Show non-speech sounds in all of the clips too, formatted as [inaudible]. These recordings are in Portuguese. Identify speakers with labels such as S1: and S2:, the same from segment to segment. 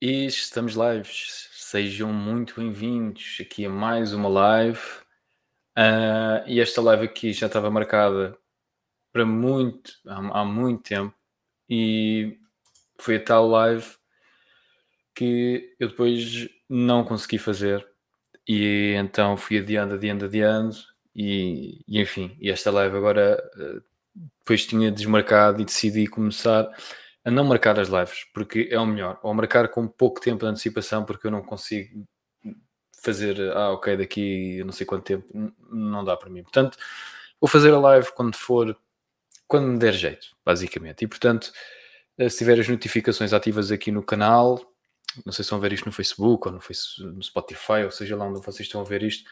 S1: E estamos lives. Sejam muito bem-vindos aqui a mais uma live. Ah, e esta live aqui já estava marcada para muito, há, há muito tempo. E foi a tal live que eu depois não consegui fazer. E então fui adiando, adiando, adiando. E, e enfim, e esta live agora ah, depois tinha desmarcado e decidi começar a não marcar as lives, porque é o melhor, ou marcar com pouco tempo de antecipação, porque eu não consigo fazer, ah, ok, daqui não sei quanto tempo, não dá para mim. Portanto, vou fazer a live quando for, quando me der jeito, basicamente. E portanto, eh, se tiver as notificações ativas aqui no canal, não sei se vão ver isto no Facebook ou no, Facebook, no Spotify, ou seja lá onde vocês estão a ver isto,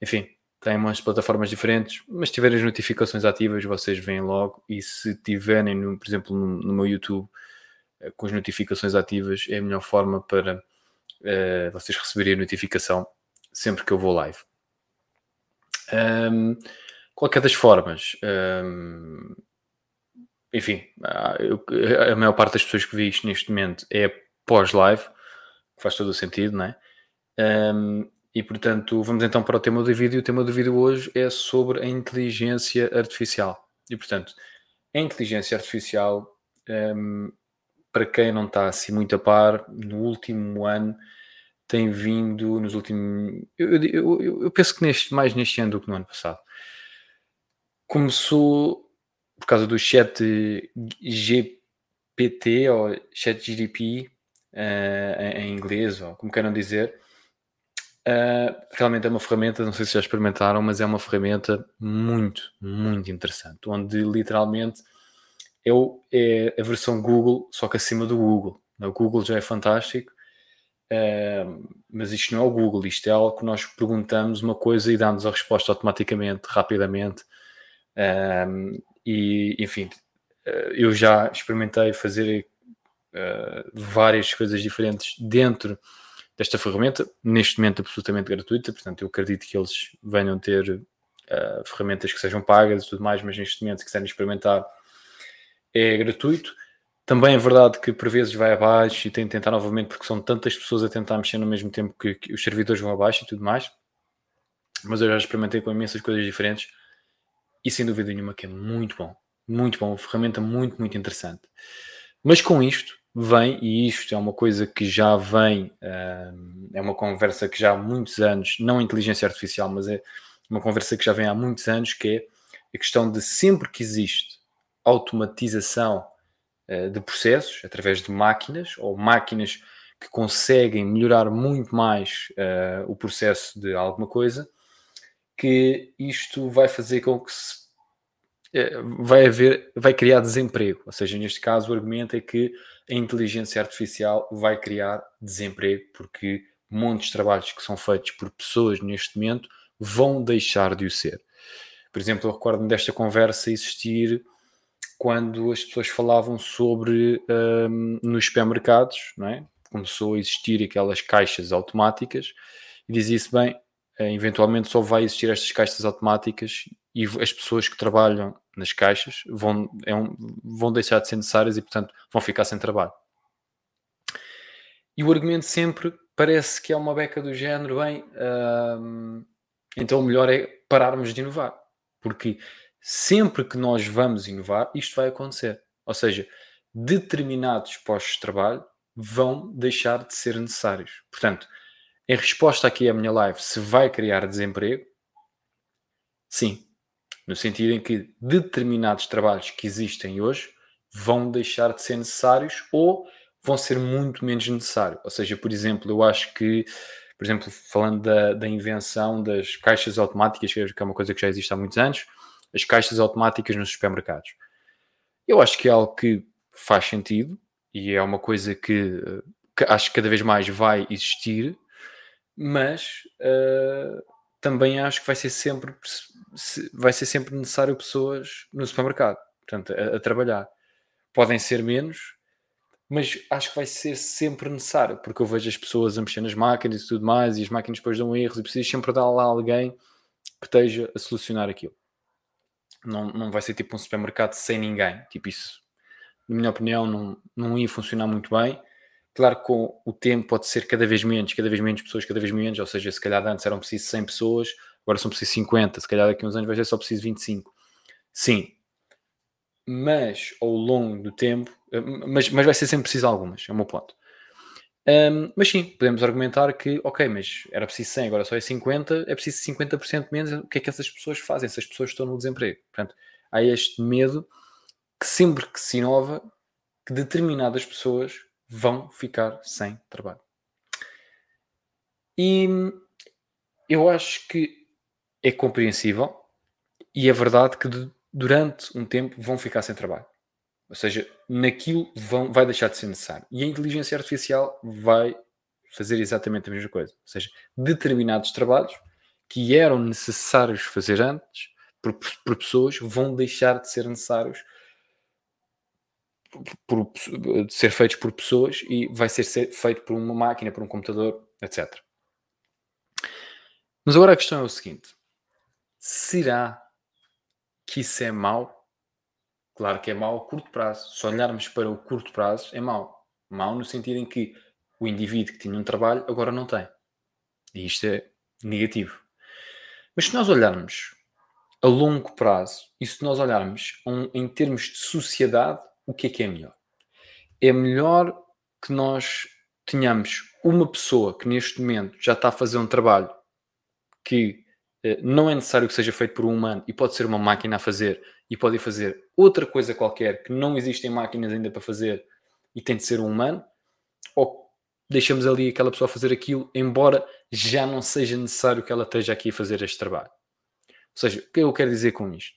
S1: enfim, tem umas plataformas diferentes, mas se tiverem as notificações ativas, vocês veem logo. E se tiverem, no, por exemplo, no, no, meu YouTube, eh, com as notificações ativas, é a melhor forma para uh, vocês receberem a notificação sempre que eu vou live. Um, qualquer das formas, um, enfim, eu, a maior parte das pessoas que vi isto neste momento é pós-live, faz todo o sentido, não é? Um, e portanto, vamos então para o tema do vídeo. O tema do vídeo hoje é sobre a inteligência artificial. E portanto, a inteligência artificial, um, para quem não está assim muito a par, no último ano tem vindo, nos últimos. Eu, eu, eu, penso que neste, mais neste ano do que no ano passado. Começou por causa do chat GPT ou chat GDP uh, em inglês, ou como queiram dizer Uh, realmente é uma ferramenta, não sei se já experimentaram, mas é uma ferramenta muito, muito interessante, onde literalmente é, o, é a versão Google, só que acima do Google. O Google já é fantástico, uh, mas isto não é o Google, isto é algo que nós perguntamos uma coisa e damos a resposta automaticamente, rapidamente. Uh, e enfim, eu já experimentei fazer várias coisas diferentes dentro desta ferramenta, neste momento absolutamente gratuita, portanto eu acredito que eles venham ter uh, ferramentas que sejam pagas e tudo mais, mas neste momento se quiserem experimentar é gratuito. Também é verdade que por vezes vai abaixo e tem de tentar novamente porque são tantas pessoas a tentar mexer no mesmo tempo que, que os servidores vão abaixo e tudo mais. Mas eu já experimentei com imensas coisas diferentes e sem dúvida nenhuma que é muito bom, muito bom, uma ferramenta muito, muito interessante. Mas com isto, vem, e isto é uma coisa que já vem, é uma conversa que já há muitos anos, não inteligência artificial, mas é uma conversa que já vem há muitos anos, que é a questão de sempre que existe automatização eh, de processos através de máquinas ou máquinas que conseguem melhorar muito mais uh, o processo de alguma coisa, que isto vai fazer com que se, uh, vai haver, vai criar desemprego. Ou seja, neste caso o argumento é que a inteligência artificial vai criar desemprego, porque montes de trabalhos que são feitos por pessoas neste momento vão deixar de o ser. Por exemplo, eu recordo-me desta conversa existir quando as pessoas falavam sobre um, nos supermercados, não é? começou a existir aquelas caixas automáticas e dizia-se bem, eh, eventualmente só vai existir estas caixas automáticas e as pessoas que trabalham nas caixas vão, é um, vão deixar de ser necessárias e, portanto, vão ficar sem trabalho. E o argumento sempre parece que é uma beca do género, bem, hum, então o melhor é pararmos de inovar, porque sempre que nós vamos inovar, isto vai acontecer. Ou seja, determinados postos de trabalho vão deixar de ser necessários. Portanto, em resposta aqui à minha live, se vai criar desemprego, sim, no sentido em que determinados trabalhos que existem hoje vão deixar de ser necessários ou vão ser muito menos necessários. Ou seja, por exemplo, eu acho que, por exemplo, falando da, da invenção das caixas automáticas, que é uma coisa que já existe há muitos anos, as caixas automáticas nos supermercados. Eu acho que é algo que faz sentido e é uma coisa que, que acho que cada vez mais vai existir, mas uh, também acho que vai ser sempre vai ser sempre necessário pessoas no supermercado, portanto, a, a, trabalhar. Podem ser menos, mas acho que vai ser sempre necessário, porque eu vejo as pessoas a mexer nas máquinas e tudo mais, e as máquinas depois dão erros, e preciso sempre dar lá alguém que esteja a solucionar aquilo. Não, não vai ser tipo um supermercado sem ninguém, tipo isso, na minha opinião, não, não ia funcionar muito bem. Claro que com o tempo pode ser cada vez menos, cada vez menos pessoas, cada vez menos, ou seja, se calhar antes eram preciso 100 pessoas, agora são preciso 50, se calhar daqui a uns anos vai ser só preciso 25. Sim, mas ao longo do tempo, eh, mas, mas vai ser sempre preciso algumas, é o meu ponto. Um, mas sim, podemos argumentar que, ok, mas era preciso 100, agora só é 50, é preciso 50% menos. O que é que essas pessoas fazem? Essas pessoas estão no desemprego. Portanto, há este medo que sempre que se inova, que determinadas pessoas vão ficar sem trabalho. E eu acho que é compreensível e é verdade que durante um tempo vão ficar sem trabalho. Ou seja, naquilo vão, vai deixar de ser necessário. E a inteligência artificial vai fazer exatamente a mesma coisa. Ou seja, determinados trabalhos que eram necessários fazer antes por, por pessoas vão deixar de ser necessários por, por, de ser feitos por pessoas e vai ser, ser feito por uma máquina, por um computador, etc. Mas agora a questão é o seguinte: será que isso é mau Claro que é mau a curto prazo. Se olharmos para o curto prazo, é mau. Mau no sentido em que o indivíduo que tinha um trabalho agora não tem. E isto é negativo. Mas se nós olharmos a longo prazo e se nós olharmos um, em termos de sociedade, o que é que é melhor? É melhor que nós tenhamos uma pessoa que neste momento já está a fazer um trabalho que não é necessário que seja feito por um humano e pode ser uma máquina a fazer e pode fazer outra coisa qualquer que não existem máquinas ainda para fazer e tem de ser um humano, ou deixamos ali aquela pessoa fazer aquilo, embora já não seja necessário que ela esteja aqui a fazer este trabalho. Ou seja, o que eu quero dizer com isto?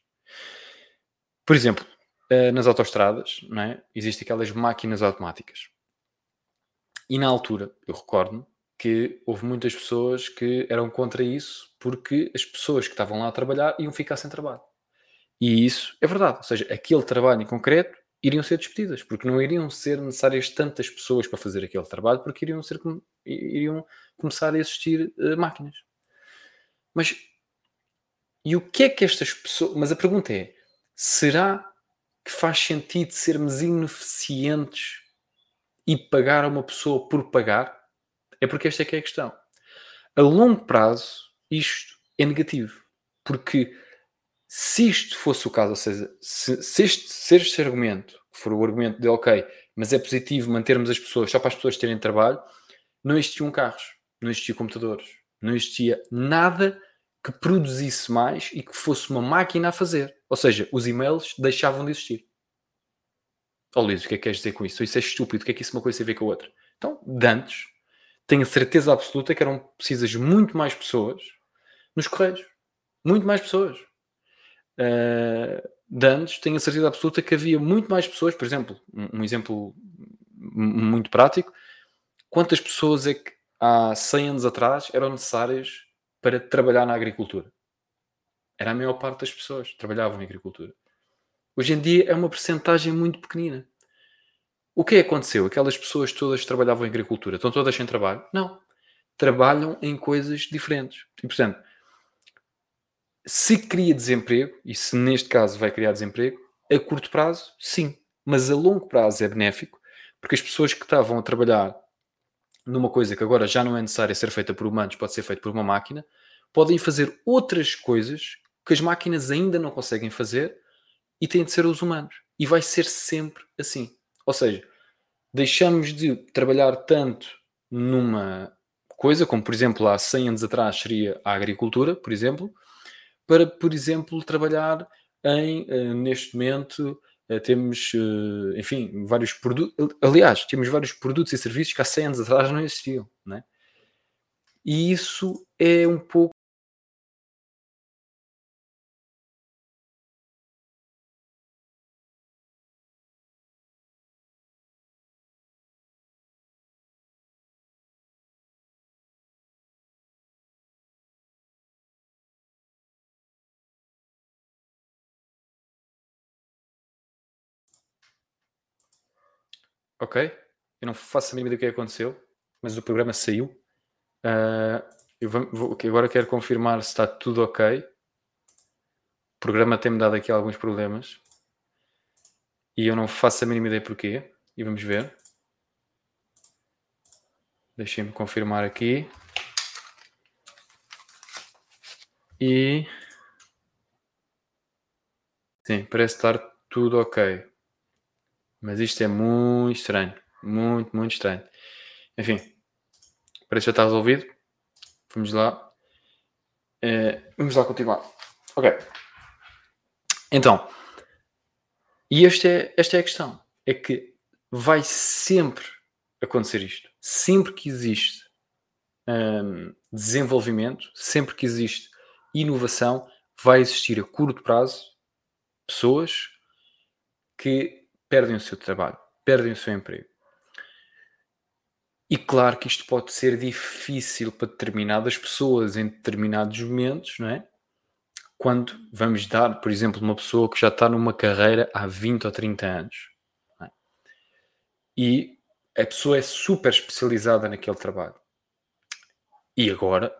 S1: Por exemplo, eh, nas autoestradas, não é? existem aquelas máquinas automáticas. E na altura, eu recordo que houve muitas pessoas que eram contra isso porque as pessoas que estavam lá a trabalhar iam ficar sem trabalho. E isso é verdade. Ou seja, aquele trabalho em concreto iriam ser despedidas, porque não iriam ser necessárias tantas pessoas para fazer aquele trabalho, porque iriam, ser, iriam começar a existir uh, máquinas. Mas e o que é que estas pessoas. Mas a pergunta é: será que faz sentido sermos ineficientes e pagar a uma pessoa por pagar? É porque esta é que é a questão. A longo prazo, isto é negativo. Porque se isto fosse o caso, ou seja, se, se, este, se este argumento for o argumento de ok, mas é positivo mantermos as pessoas só para as pessoas terem trabalho, não existiam carros, não existiam computadores, não existia nada que produzisse mais e que fosse uma máquina a fazer. Ou seja, os e-mails deixavam de existir. Oh, Luís, o que é que queres dizer com isso? Isso é estúpido, o que é que isso uma coisa tem a ver com a outra? Então, de antes, tenho certeza absoluta que eram precisas muito mais pessoas nos correios. Muito mais pessoas uh, de anos, tenho a certeza absoluta que havia muito mais pessoas, por exemplo, um, um exemplo muito prático, quantas pessoas é que há 100 anos atrás eram necessárias para trabalhar na agricultura? Era a maior parte das pessoas que trabalhavam em agricultura. Hoje em dia é uma percentagem muito pequenina. O que é aconteceu? Aquelas pessoas todas que trabalhavam em agricultura estão todas sem trabalho? Não. Trabalham em coisas diferentes. E, portanto, se cria desemprego, e se neste caso vai criar desemprego, a curto prazo, sim. Mas a longo prazo é benéfico, porque as pessoas que estavam a trabalhar numa coisa que agora já não é necessária ser feita por humanos, pode ser feita por uma máquina, podem fazer outras coisas que as máquinas ainda não conseguem fazer e têm de ser os humanos. E vai ser sempre assim. Ou seja, deixamos de trabalhar tanto numa coisa, como por exemplo há 100 anos atrás seria a agricultura, por exemplo, para, por exemplo, trabalhar em, uh, neste momento, uh, temos, uh, enfim, vários produtos, aliás, temos vários produtos e serviços que há 100 anos atrás não existiam, né? E isso é um pouco Ok? Eu não faço a mínima do que aconteceu, mas o programa saiu. Uh, eu vou, vou, agora quero confirmar se está tudo ok. O programa tem-me dado aqui alguns problemas. E eu não faço a mínima ideia porquê. E vamos ver. Deixem-me confirmar aqui. E. Sim, parece estar tudo ok. Mas isto é muito estranho. Muito, muito estranho. Enfim, parece que já está resolvido. Vamos lá. É, vamos lá continuar. Ok. Então, e esta é, esta é a questão. É que vai sempre acontecer isto. Sempre que existe hum, desenvolvimento, sempre que existe inovação, vai existir a curto prazo pessoas que perdem o seu trabalho, perdem o seu emprego. E claro que isto pode ser difícil para determinadas pessoas em determinados momentos, não é? Quando vamos dar, por exemplo, uma pessoa que já está numa carreira há 20 ou 30 anos. É? E a pessoa é super especializada naquele trabalho. E agora,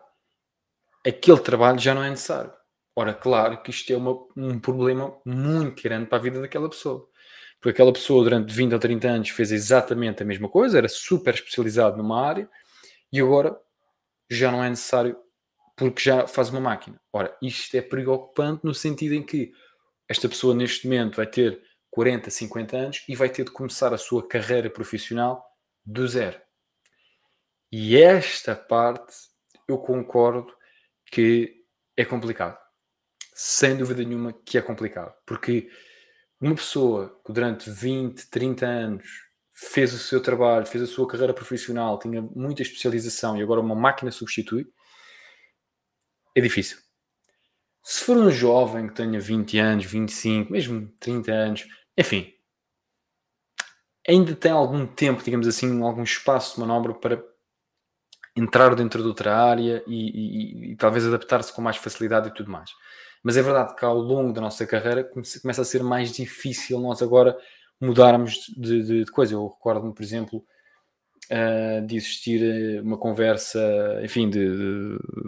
S1: aquele trabalho já não é necessário. Ora, claro que isto é uma, um problema muito grande para a vida daquela pessoa. Porque aquela pessoa durante 20 ou 30 anos fez exatamente a mesma coisa, era super especializado numa área e agora já não é necessário porque já faz uma máquina. Ora, isto é preocupante no sentido em que esta pessoa neste momento vai ter 40, 50 anos e vai ter de começar a sua carreira profissional do zero. E esta parte eu concordo que é complicado sem dúvida nenhuma que é complicado, porque uma pessoa que durante 20, 30 anos fez o seu trabalho, fez a sua carreira profissional, tinha muita especialização e agora uma máquina substitui, é difícil. Se for um jovem que tenha 20 anos, 25, mesmo 30 anos, enfim, ainda tem algum tempo, digamos assim, algum espaço de manobra para entrar dentro de outra área e, e, e talvez adaptar-se com mais facilidade e tudo mais. Mas é verdade que ao longo da nossa carreira começa a ser mais difícil nós agora mudarmos de, de, de coisa. Eu recordo-me, por exemplo, uh, de existir eh, uma conversa, enfim, de,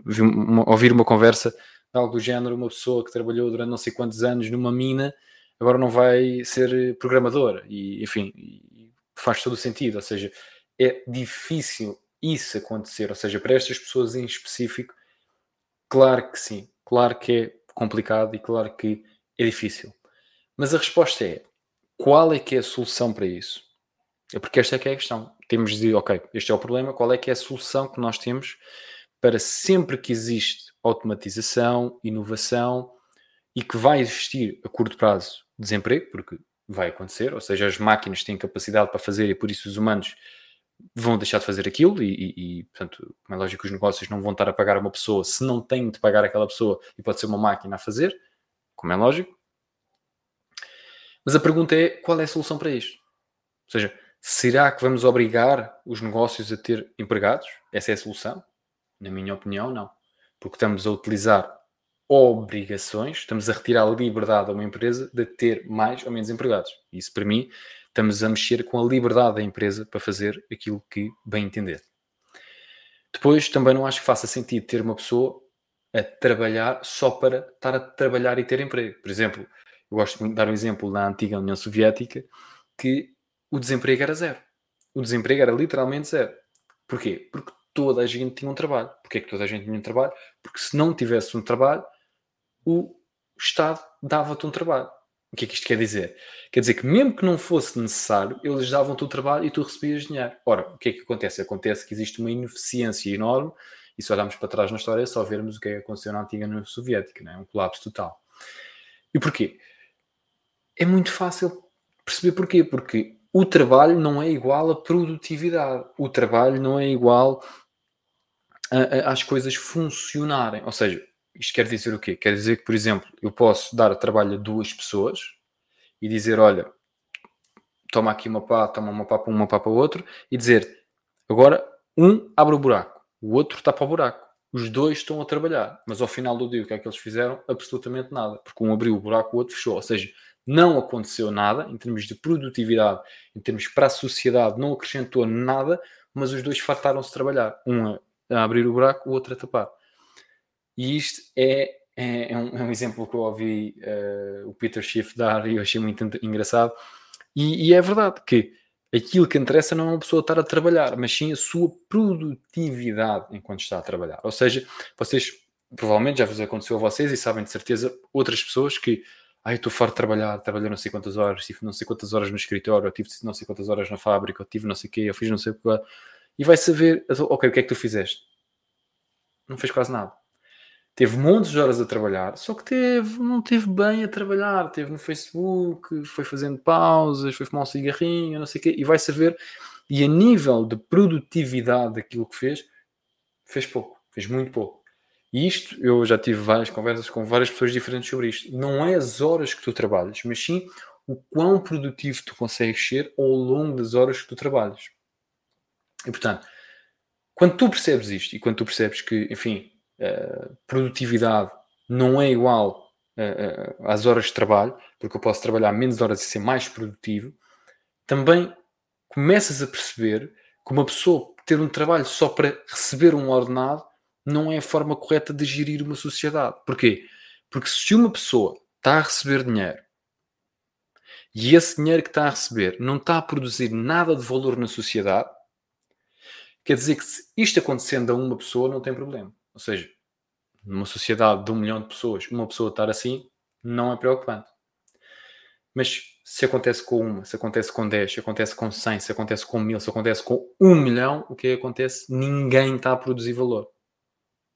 S1: de uma, ouvir uma conversa de algo do género, uma pessoa que trabalhou durante não sei quantos anos numa mina, agora não vai ser programadora. E, enfim, faz todo o sentido. Ou seja, é difícil isso acontecer. Ou seja, para estas pessoas em específico, claro que sim. Claro que é complicado e claro que é difícil. Mas a resposta é: qual é que é a solução para isso? É porque esta é que é a questão. Temos de, ok, este é o problema, qual é que é a solução que nós temos para sempre que existe automatização, inovação e que vai existir a curto prazo desemprego, porque vai acontecer, ou seja, as máquinas têm capacidade para fazer e por isso os humanos vão deixar de fazer aquilo e, e, e, portanto, como é lógico que os negócios não vão estar a pagar uma pessoa se não têm de pagar aquela pessoa e pode ser uma máquina a fazer, como é lógico. Mas a pergunta é, qual é a solução para isto? Ou seja, será que vamos obrigar os negócios a ter empregados? Essa é a solução? Na minha opinião, não. Porque estamos a utilizar obrigações, estamos a retirar a liberdade a uma empresa de ter mais ou menos empregados. Isso, para mim, estamos a mexer com a liberdade da empresa para fazer aquilo que bem entender. Depois, também não acho que faça sentido ter uma pessoa a trabalhar só para estar a trabalhar e ter emprego. Por exemplo, eu gosto de dar um exemplo na antiga União Soviética que o desemprego era zero. O desemprego era literalmente zero. Porquê? Porque toda a gente tinha um trabalho. Porquê que toda a gente tinha um trabalho? Porque se não tivesse um trabalho, o Estado dava-te um trabalho. O que é que isto quer dizer? Quer dizer que mesmo que não fosse necessário, eles davam-te o trabalho e tu recebias dinheiro. Ora, o que é que acontece? Acontece que existe uma ineficiência enorme e se olharmos para trás na história é só vermos o que é que aconteceu na antiga União Soviética, né? um colapso total. E porquê? É muito fácil perceber porquê. Porque o trabalho não é igual à produtividade. O trabalho não é igual às coisas funcionarem. Ou seja, isto quer dizer o quê? Quer dizer que, por exemplo, eu posso dar trabalho a duas pessoas e dizer: olha, toma aqui uma pá, toma uma pá para um, uma pá para outro, e dizer: agora um abre o buraco, o outro para o buraco. Os dois estão a trabalhar, mas ao final do dia o que é que eles fizeram? Absolutamente nada, porque um abriu o buraco, o outro fechou. Ou seja, não aconteceu nada em termos de produtividade, em termos para a sociedade, não acrescentou nada, mas os dois fartaram-se trabalhar. Um a abrir o buraco, o outro a tapar. E isto é, é, é, um, é um, exemplo que eu ouvi uh, o Peter Schiff dar e eu achei muito engraçado. E, e, é verdade que aquilo que interessa não é uma pessoa estar a trabalhar, mas sim a sua produtividade enquanto está a trabalhar. Ou seja, vocês provavelmente já vos aconteceu a vocês e sabem de certeza outras pessoas que ah, estou farto de trabalhar, trabalhei não sei quantas horas, tive não sei quantas horas no escritório, tive não sei quantas horas na fábrica, tive não sei o quê, eu fiz não sei o que. E vai saber, ok, o que é que tu fizeste? Não fez quase nada teve montes de horas a trabalhar, só que teve, não teve bem a trabalhar, teve no Facebook, foi fazendo pausas, foi fumar um cigarrinho, não sei o quê, e vai saber, e a nível de produtividade daquilo que fez, fez pouco, fez muito pouco. E isto, eu já tive várias conversas com várias pessoas diferentes sobre isto. Não é as horas que tu trabalhas, mas sim o quão produtivo tu consegues ser ao longo das horas que tu trabalhas. E portanto, quando tu percebes isto e quando tu percebes que, enfim, uh, produtividade não é igual uh, às horas de trabalho, porque eu posso trabalhar menos horas e ser mais produtivo, também começas a perceber que uma pessoa ter um trabalho só para receber um ordenado não é a forma correta de gerir uma sociedade. Porquê? Porque se uma pessoa está a receber dinheiro e esse dinheiro que está a receber não está a produzir nada de valor na sociedade, quer dizer que se isto acontecendo a uma pessoa não tem problema. Ou seja, numa sociedade de um milhão de pessoas, uma pessoa estar assim não é preocupante. Mas se acontece com uma, se acontece com 10, se acontece com 100, se acontece com mil, se acontece com um milhão, o que acontece? Ninguém está a produzir valor.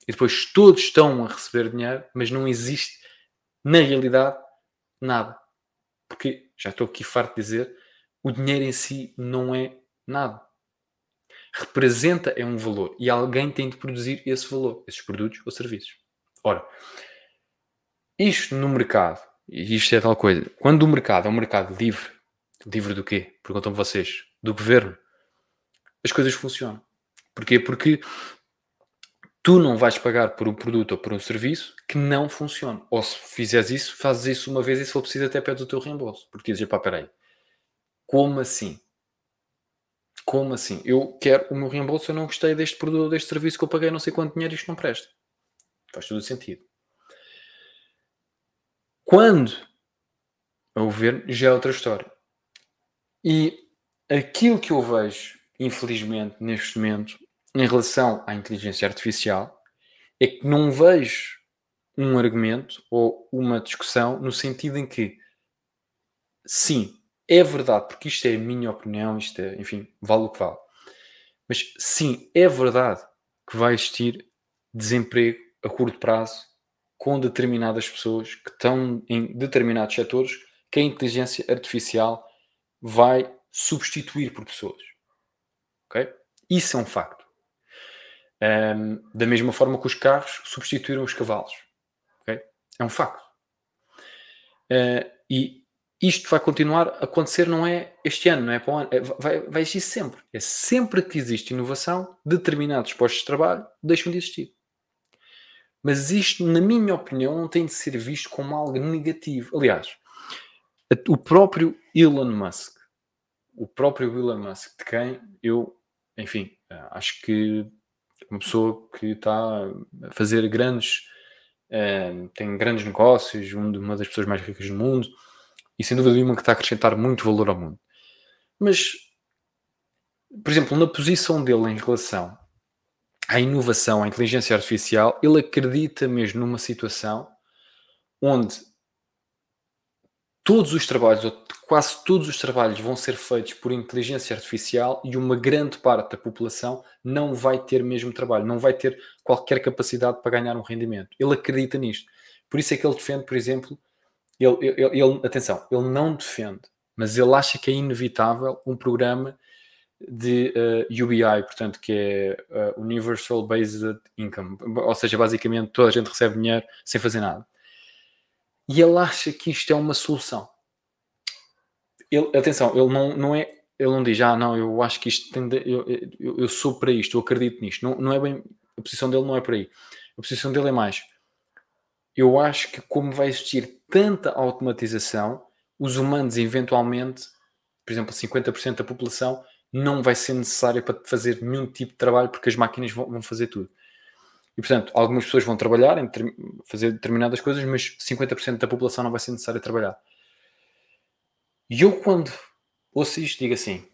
S1: E depois todos estão a receber dinheiro, mas não existe, na realidade, nada. Porque, já estou aqui farto de dizer, o dinheiro em si não é nada representa é um valor e alguém tem de produzir esse valor, esses produtos ou serviços. Ora, isto no mercado, e isto é tal coisa, quando o mercado é um mercado livre, livre do quê? Perguntam vocês, do governo, as coisas funcionam. Porquê? Porque tu não vais pagar por um produto ou por um serviço que não funciona. Ou se fizeres isso, fazes isso uma vez e se for preciso até pede o teu reembolso. Porque dizes, pá, peraí, como assim? Como assim? Eu quero o meu reembolso, eu não gostei deste produto, deste serviço que eu paguei não sei quanto dinheiro, isto não presta. Faz todo o sentido. Quando a governo já é outra história. E aquilo que eu vejo, infelizmente, neste momento, em relação à inteligência artificial, é que não vejo um argumento ou uma discussão no sentido em que, sim, é verdade, porque isto é a minha opinião, isto é, enfim, vale o que vale. Mas sim, é verdade que vai existir desemprego a curto prazo com determinadas pessoas que estão em determinados setores que a inteligência artificial vai substituir por pessoas. Ok? Isso é um facto. Um, da mesma forma que os carros substituíram os cavalos. Okay? É um facto. Uh, e isto vai continuar a acontecer, não é este ano, não é para o ano, é, vai, vai existir sempre. É sempre que existe inovação, determinados postos de trabalho deixam de existir. Mas isto, na minha opinião, não tem de ser visto como algo negativo. Aliás, o próprio Elon Musk, o próprio Elon Musk, de quem eu, enfim, acho que uma pessoa que está a fazer grandes, eh, tem grandes negócios, uma das pessoas mais ricas do mundo, e sem dúvida nenhuma que está a acrescentar muito valor ao mundo. Mas, por exemplo, na posição dele em relação à inovação, à inteligência artificial, ele acredita mesmo numa situação onde todos os trabalhos, ou quase todos os trabalhos, vão ser feitos por inteligência artificial e uma grande parte da população não vai ter mesmo trabalho, não vai ter qualquer capacidade para ganhar um rendimento. Ele acredita nisto. Por isso é que ele defende, por exemplo, ele, ele, ele, atenção, ele não defende, mas ele acha que é inevitável um programa de uh, eh, UBI, portanto, que é uh, Universal Based Income, ou seja, basicamente toda a gente recebe dinheiro sem fazer nada. E ele acha que isto é uma solução. Ele, atenção, ele não, não é, ele não diz, ah, não, eu acho que isto tem de, eu, eu, eu, sou para isto, eu acredito nisto. Não, não é bem, a posição dele não é por aí. A posição dele é mais, eu acho que como vai existir tanta automatização, os humanos eventualmente, por exemplo, 50% da população, não vai ser necessário para fazer nenhum tipo de trabalho porque as máquinas vão, vão fazer tudo. E portanto, algumas pessoas vão trabalhar, fazer determinadas coisas, mas 50% da população não vai ser necessário trabalhar. E eu, quando ouço isto, digo assim: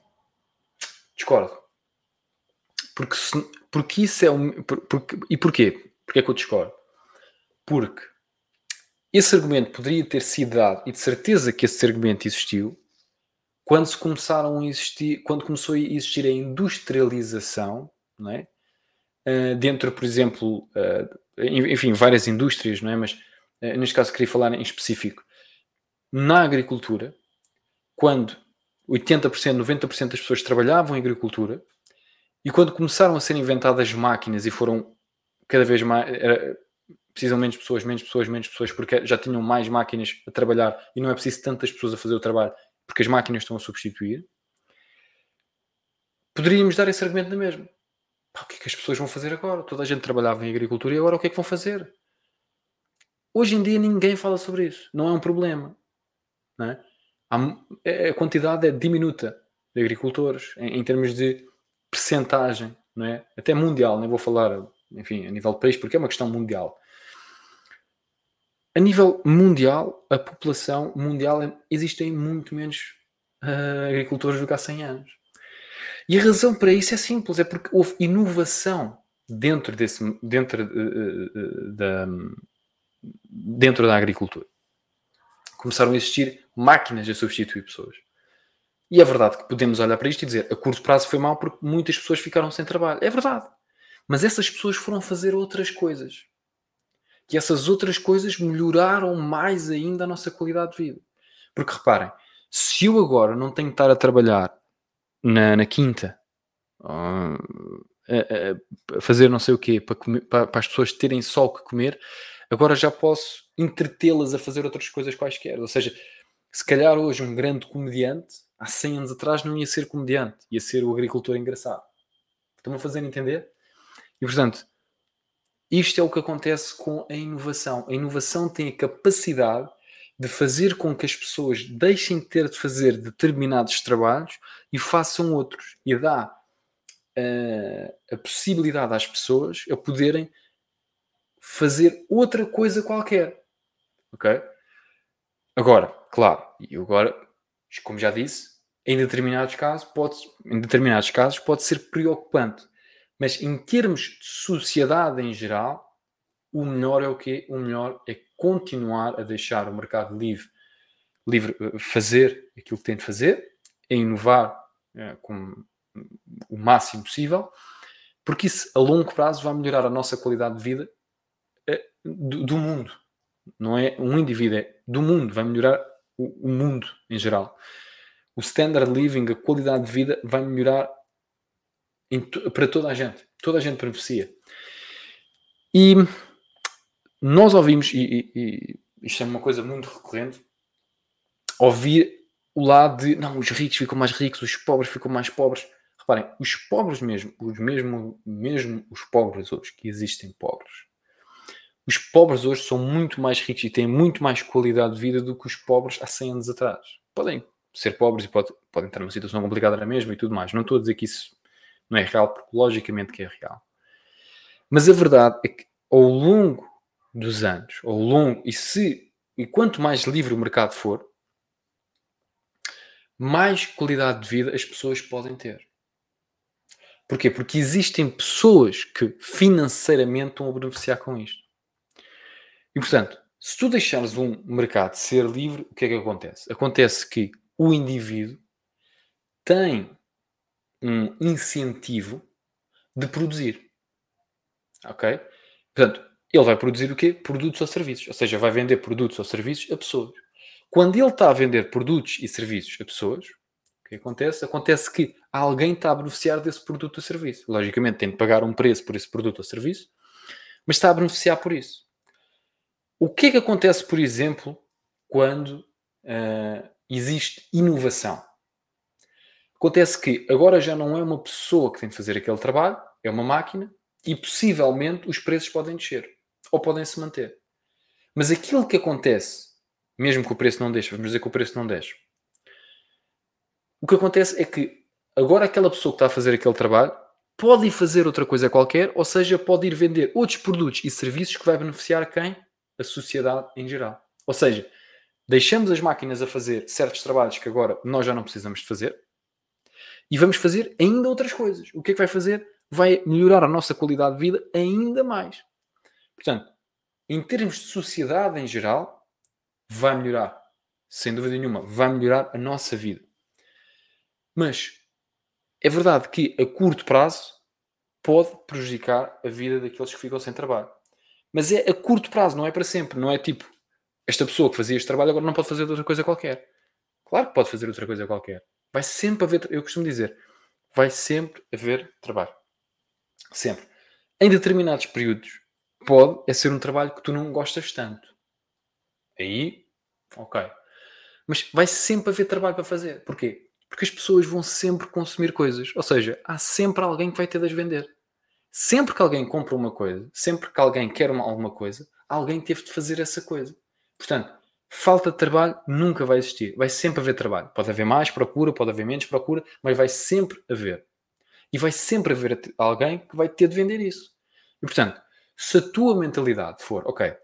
S1: Discordo. Porque, se, porque isso é um. Porque, e porquê? Porquê é que eu discordo? Porque esse argumento poderia ter sido dado, e de certeza que esse argumento existiu, quando se começaram a existir, quando começou a existir a industrialização, não é? Uh, dentro, por exemplo, uh, enfim, várias indústrias, não é? Mas uh, neste caso queria falar em específico. Na agricultura, quando 80%, 90% das pessoas trabalhavam em agricultura, e quando começaram a ser inventadas máquinas e foram cada vez mais. Era, precisam menos pessoas, menos pessoas, menos pessoas, porque já tinham mais máquinas a trabalhar e não é preciso tantas pessoas a fazer o trabalho, porque as máquinas estão a substituir. Poderíamos dar esse argumento na mesma. Pá, o que é que as pessoas vão fazer agora? Toda a gente trabalhava em agricultura e agora o que é que vão fazer? Hoje em dia ninguém fala sobre isso. Não é um problema. Não é? a quantidade é diminuta de agricultores em, em termos de percentagem, não é? Até mundial, nem vou falar, enfim, a nível de país, porque é uma questão mundial. A nível mundial, a população mundial é, existem muito menos uh, agricultores do que há 100 anos. E a razão para isso é simples, é porque houve inovação dentro desse dentro uh, uh, da dentro da agricultura. Começaram a existir máquinas a substituir pessoas. E é verdade que podemos olhar para isto e dizer a curto prazo foi mal porque muitas pessoas ficaram sem trabalho. É verdade. Mas essas pessoas foram fazer outras coisas. E essas outras coisas melhoraram mais ainda a nossa qualidade de vida. Porque reparem, se eu agora não tenho que estar a trabalhar na, na quinta, a, a, a, fazer não sei o quê, para, comer, para, para as pessoas terem só o que comer, agora já posso entretê-las a fazer outras coisas quaisquer. Ou seja, se calhar hoje um grande comediante há 100 anos atrás não ia ser comediante, ia ser o agricultor engraçado. Estão-me a fazer entender? E portanto, isto é o que acontece com a inovação. A inovação tem a capacidade de fazer com que as pessoas deixem de ter de fazer determinados trabalhos e façam outros. E dá uh, a possibilidade às pessoas a poderem fazer outra coisa qualquer. Ok? Agora, claro, e agora, como já disse, em determinados casos pode, em determinados casos pode ser preocupante. Mas em termos de sociedade em geral, o melhor é o quê? O melhor é continuar a deixar o mercado livre, livre eh, fazer aquilo que tem de fazer, a inovar é, com o máximo possível, porque isso a longo prazo vai melhorar a nossa qualidade de vida é, do, do, mundo. Não é um indivíduo, é do mundo, vai melhorar o, o mundo em geral o standard living, a qualidade de vida vai melhorar para toda a gente. Toda a gente beneficia. E nós ouvimos, e, e, e isto é uma coisa muito recorrente, ouvir o lado de não, os ricos ficam mais ricos, os pobres ficam mais pobres. Reparem, os pobres mesmo, os mesmo, mesmo os pobres hoje, que existem pobres, os pobres hoje são muito mais ricos e têm muito mais qualidade de vida do que os pobres há 100 anos atrás. Podem ser pobres e pode, podem estar numa situação complicada na mesma e tudo mais. Não estou a dizer que isso não é real, porque logicamente que é real. Mas a verdade é que ao longo dos anos, ao longo, e se e quanto mais livre o mercado for, mais qualidade de vida as pessoas podem ter. Porquê? Porque existem pessoas que financeiramente estão a beneficiar com isto. E portanto, se tu deixares um mercado ser livre, o que é que acontece? Acontece que o indivíduo tem um incentivo de produzir. Ok? Portanto, ele vai produzir o quê? Produtos ou serviços. Ou seja, vai vender produtos ou serviços a pessoas. Quando ele está a vender produtos e serviços a pessoas, o que acontece? Acontece que alguém está a beneficiar desse produto ou serviço. Logicamente, tem de pagar um preço por esse produto ou serviço, mas está a beneficiar por isso. O que é que acontece, por exemplo, quando uh, existe inovação. Acontece que agora já não é uma pessoa que tem de fazer aquele trabalho, é uma máquina, e possivelmente os preços podem descer ou podem se manter. Mas aquilo que acontece, mesmo que o preço não deixe, vamos dizer que o preço não deixe, o que acontece é que agora aquela pessoa que está a fazer aquele trabalho pode ir fazer outra coisa qualquer, ou seja, pode ir vender outros produtos e serviços que vai beneficiar quem? A sociedade em geral. Ou seja, deixamos as máquinas a fazer certos trabalhos que agora nós já não precisamos de fazer E vamos fazer ainda outras coisas. O que é que vai fazer? Vai melhorar a nossa qualidade de vida ainda mais. Portanto, em termos de sociedade em geral, vai melhorar. Sem dúvida nenhuma, vai melhorar a nossa vida. Mas é verdade que a curto prazo pode prejudicar a vida daqueles que ficam sem trabalho. Mas é a curto prazo, não é para sempre. Não é tipo, esta pessoa que fazia este trabalho agora não pode fazer outra coisa qualquer. Claro que pode fazer outra coisa qualquer. Vai sempre haver, eu costumo dizer, vai sempre haver trabalho. Sempre. Em determinados períodos, pode é ser um trabalho que tu não gostas tanto. Aí, ok. Mas vai sempre haver trabalho para fazer. Porquê? Porque as pessoas vão sempre consumir coisas. Ou seja, há sempre alguém que vai ter de as vender. Sempre que alguém compra uma coisa, sempre que alguém quer uma, alguma coisa, alguém teve de fazer essa coisa. Portanto, falta de trabalho nunca vai existir. Vai sempre haver trabalho. Pode haver mais procura, pode haver menos procura, mas vai sempre haver. E vai sempre haver alguém que vai ter de vender isso. E portanto, se a tua mentalidade for, ok,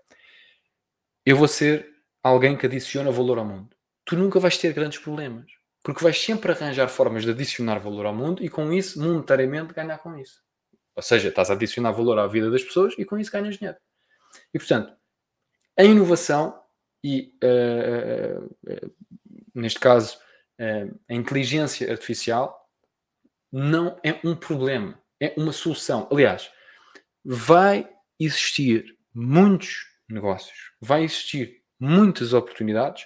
S1: eu vou ser alguém que adiciona valor ao mundo, tu nunca vais ter grandes problemas. Porque vais sempre arranjar formas de adicionar valor ao mundo e com isso, monetariamente, ganhar com isso. Ou seja, estás a adicionar valor à vida das pessoas e com isso ganhas dinheiro. E portanto, a inovação e, uh, uh, neste caso, a inteligência artificial não é um problema, é uma solução. Aliás, vai existir muitos negócios, vai existir muitas oportunidades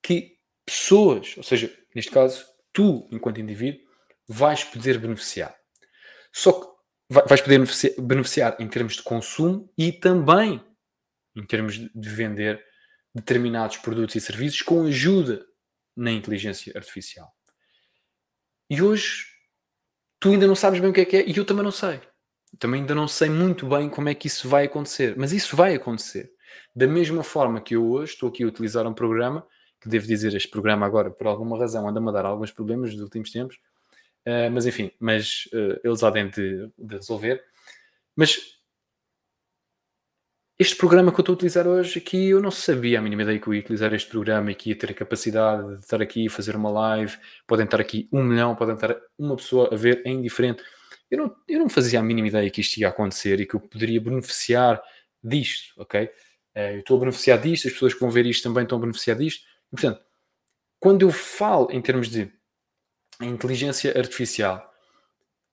S1: que pessoas, ou seja, neste caso, tu, enquanto indivíduo, vais poder beneficiar. Só que vais poder beneficiar em termos de consumo e também em termos de vender determinados produtos e serviços com ajuda na inteligência artificial. E hoje tu ainda não sabes bem o que é que é e eu também não sei. Também ainda não sei muito bem como é que isso vai acontecer, mas isso vai acontecer. Da mesma forma que eu hoje estou aqui a utilizar um programa, que devo dizer, este programa agora, por alguma razão, anda-me a dar alguns problemas nos últimos tempos, Uh, mas enfim, mas uh, eles há de, de, resolver. Mas este programa que eu estou a utilizar hoje aqui, eu não sabia a mínima ideia que eu ia utilizar este programa e que ia ter a capacidade de estar aqui fazer uma live. Podem estar aqui um milhão, podem estar uma pessoa a ver, é indiferente. Eu não, eu não fazia a mínima ideia que isto ia acontecer e que eu poderia beneficiar disto, ok? Uh, eu estou a beneficiar disto, as pessoas que vão ver isto também estão a beneficiar disto. E, portanto, quando eu falo em termos de inteligência artificial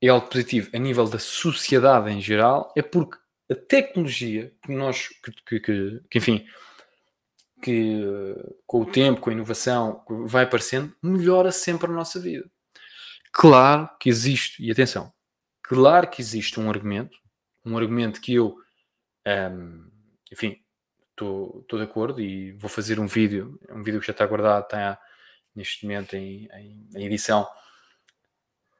S1: é algo positivo a nível da sociedade em geral, é porque a tecnologia que nós, que, que, que, enfim, que com o tempo, com a inovação vai aparecendo, melhora sempre a nossa vida. Claro que existe, e atenção, claro que existe um argumento, um argumento que eu, um, enfim, estou de acordo e vou fazer um vídeo, um vídeo que já está guardado, está neste momento em, em, em edição,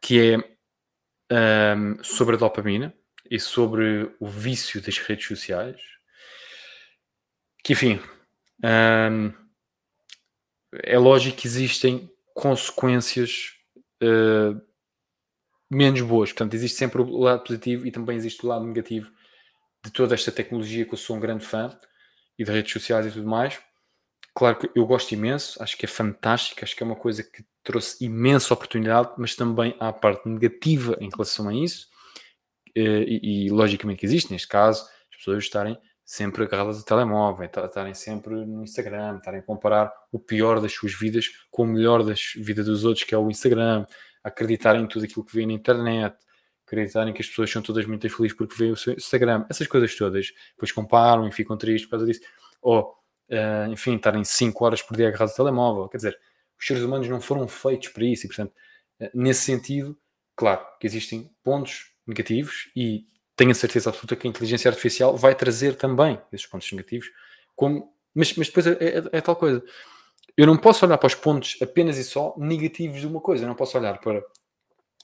S1: que é um, sobre a dopamina e sobre o vício das redes sociais. Que, enfim, um, é lógico que existem consequências uh, menos boas. Portanto, existe sempre o lado positivo e também existe o lado negativo de toda esta tecnologia que eu sou um grande fã e de redes sociais e tudo mais. Claro que eu gosto imenso, acho que é fantástico, acho que é uma coisa que trouxe imensa oportunidade, mas também há a parte negativa em relação a isso, e, e logicamente que existe, neste caso, as pessoas estarem sempre agarradas ao telemóvel, estarem sempre no Instagram, estarem a comparar o pior das suas vidas com o melhor das vidas dos outros, que é o Instagram, acreditarem em tudo aquilo que vê na internet, acreditarem que as pessoas são todas muito felizes porque veem o seu Instagram, essas coisas todas, depois comparam e ficam tristes por causa disso, ou, uh, enfim, estarem 5 horas por dia agarrados ao telemóvel, quer dizer, os seres humanos não foram feitos para isso e, portanto, eh, nesse sentido, claro que existem pontos negativos e tenho a certeza absoluta que a inteligência artificial vai trazer também esses pontos negativos, como, mas, mas depois é, é, é tal coisa. Eu não posso olhar para os pontos apenas e só negativos de uma coisa, eu não posso olhar para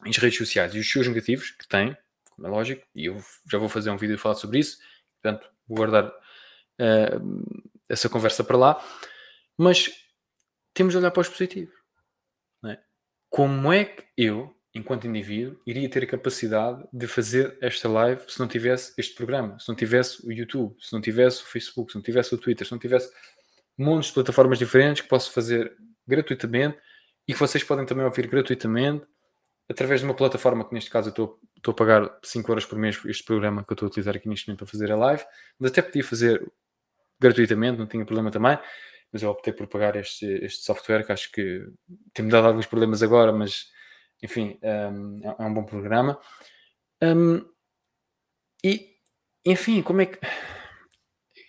S1: as redes sociais e os seus negativos que têm, como é lógico, e eu já vou fazer um vídeo a falar sobre isso, portanto, vou guardar uh, essa conversa para lá, mas temos de olhar para os positivos. É? Como é que eu, enquanto indivíduo, iria ter a capacidade de fazer esta live se não tivesse este programa, se não tivesse o YouTube, se não tivesse o Facebook, se não tivesse o Twitter, se não tivesse montes de plataformas diferentes que posso fazer gratuitamente e que vocês podem também ouvir gratuitamente através de uma plataforma que neste caso eu estou, estou a pagar 5 euros por mês este programa que eu estou a utilizar aqui neste momento para fazer a live, mas até podia fazer gratuitamente, não tinha problema também, mas eu optei por pagar este, este software que acho que tem-me dado alguns problemas agora, mas enfim, um, é, é um bom programa. Um, e enfim, como é que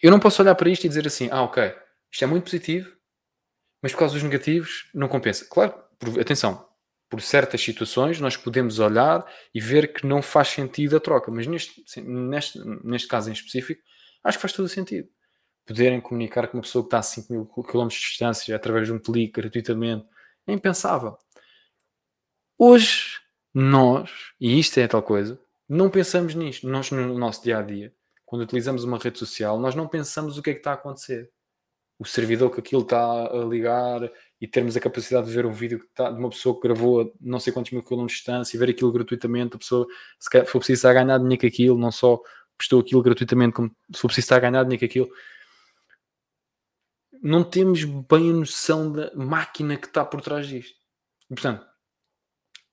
S1: eu não posso olhar para isto e dizer assim, ah, ok, isto é muito positivo, mas por causa dos negativos não compensa. Claro, por, atenção, por certas situações nós podemos olhar e ver que não faz sentido a troca, mas neste, neste, neste caso em específico, acho que faz todo o sentido. Poderem comunicar com uma pessoa que está a 5 mil km de distância através de um clique gratuitamente é impensável. Hoje, nós, e isto é tal coisa, não pensamos nisto. Nós, no nosso dia a dia, quando utilizamos uma rede social, nós não pensamos o que é que está a acontecer o servidor que aquilo está a ligar e termos a capacidade de ver um vídeo está, de uma pessoa que gravou a não sei quantos mil quilómetros de distância e ver aquilo gratuitamente, a pessoa, se for preciso estar a ganhar dinheiro com aquilo, não só prestou aquilo gratuitamente, como se for preciso estar a ganhar dinheiro com aquilo. Não temos bem a noção da máquina que está por trás disto. E, portanto,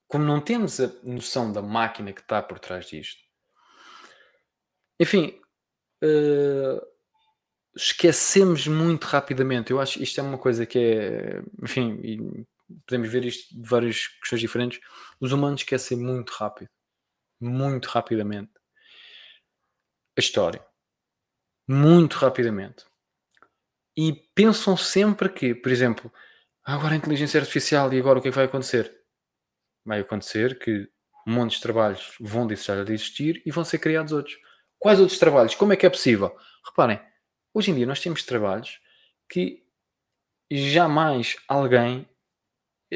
S1: como não temos a noção da máquina que está por trás disto, enfim, uh, esquecemos muito rapidamente. Eu acho que isto é uma coisa que é, enfim, podemos ver isto de várias questões diferentes. Os humanos esquecem muito rápido, muito rapidamente a história, muito rapidamente. E pensam sempre que, por exemplo, agora a inteligência artificial e agora o que, é que vai acontecer? Vai acontecer que montes de trabalhos vão deixar de existir e vão ser criados outros. Quais outros trabalhos? Como é que é possível? Reparem, Hoje em dia nós temos trabalhos que jamais alguém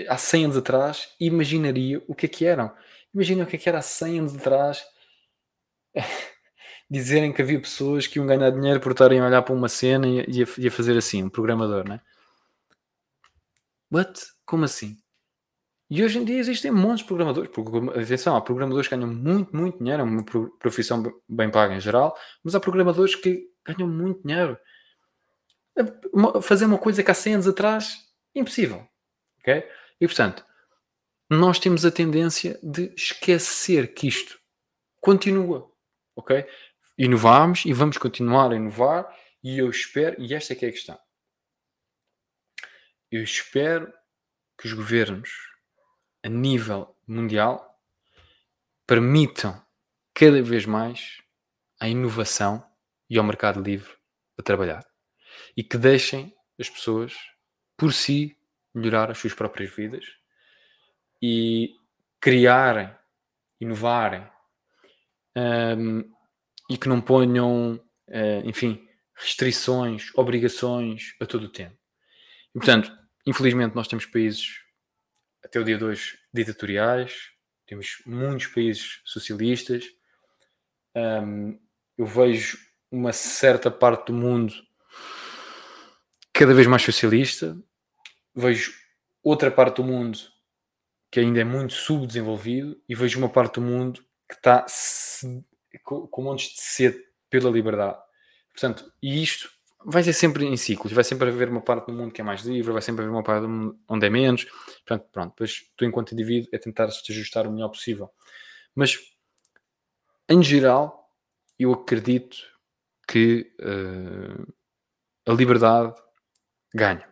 S1: há 100 anos atrás imaginaria o que é que eram. Imagina o que é que era há 100 anos atrás [laughs] dizerem que havia pessoas que iam ganhar dinheiro por estarem a olhar para uma cena e a, e a fazer assim, um programador, né? What? Como assim? E hoje em dia existem muitos programadores. Atenção, há programadores que ganham muito, muito dinheiro, é uma profissão bem paga em geral, mas há programadores que ganham muito dinheiro. Fazer uma coisa que há 100 anos atrás, impossível. Ok? E portanto, nós temos a tendência de esquecer que isto continua. Ok? Inovamos e vamos continuar a inovar. E eu espero, e esta é que é a questão. Eu espero que os governos, a nível mundial, permitam cada vez mais a inovação e ao mercado livre a trabalhar. E que deixem as pessoas, por si, melhorar as suas próprias vidas e criarem, inovarem um, e que não ponham, uh, enfim, restrições, obrigações a todo o tempo. E, portanto, infelizmente, nós temos países, até o dia 2, ditatoriais, temos muitos países socialistas. Um, eu vejo uma certa parte do mundo cada vez mais socialista, vejo outra parte do mundo que ainda é muito subdesenvolvido e vejo uma parte do mundo que está com montes de sede pela liberdade. Portanto, e isto vai ser sempre em ciclos, vai sempre haver uma parte do mundo que é mais livre, vai sempre haver uma parte onde é menos. Portanto, pronto, depois tu enquanto indivíduo é tentar te ajustar o melhor possível. Mas, em geral, eu acredito que uh, a liberdade ganha.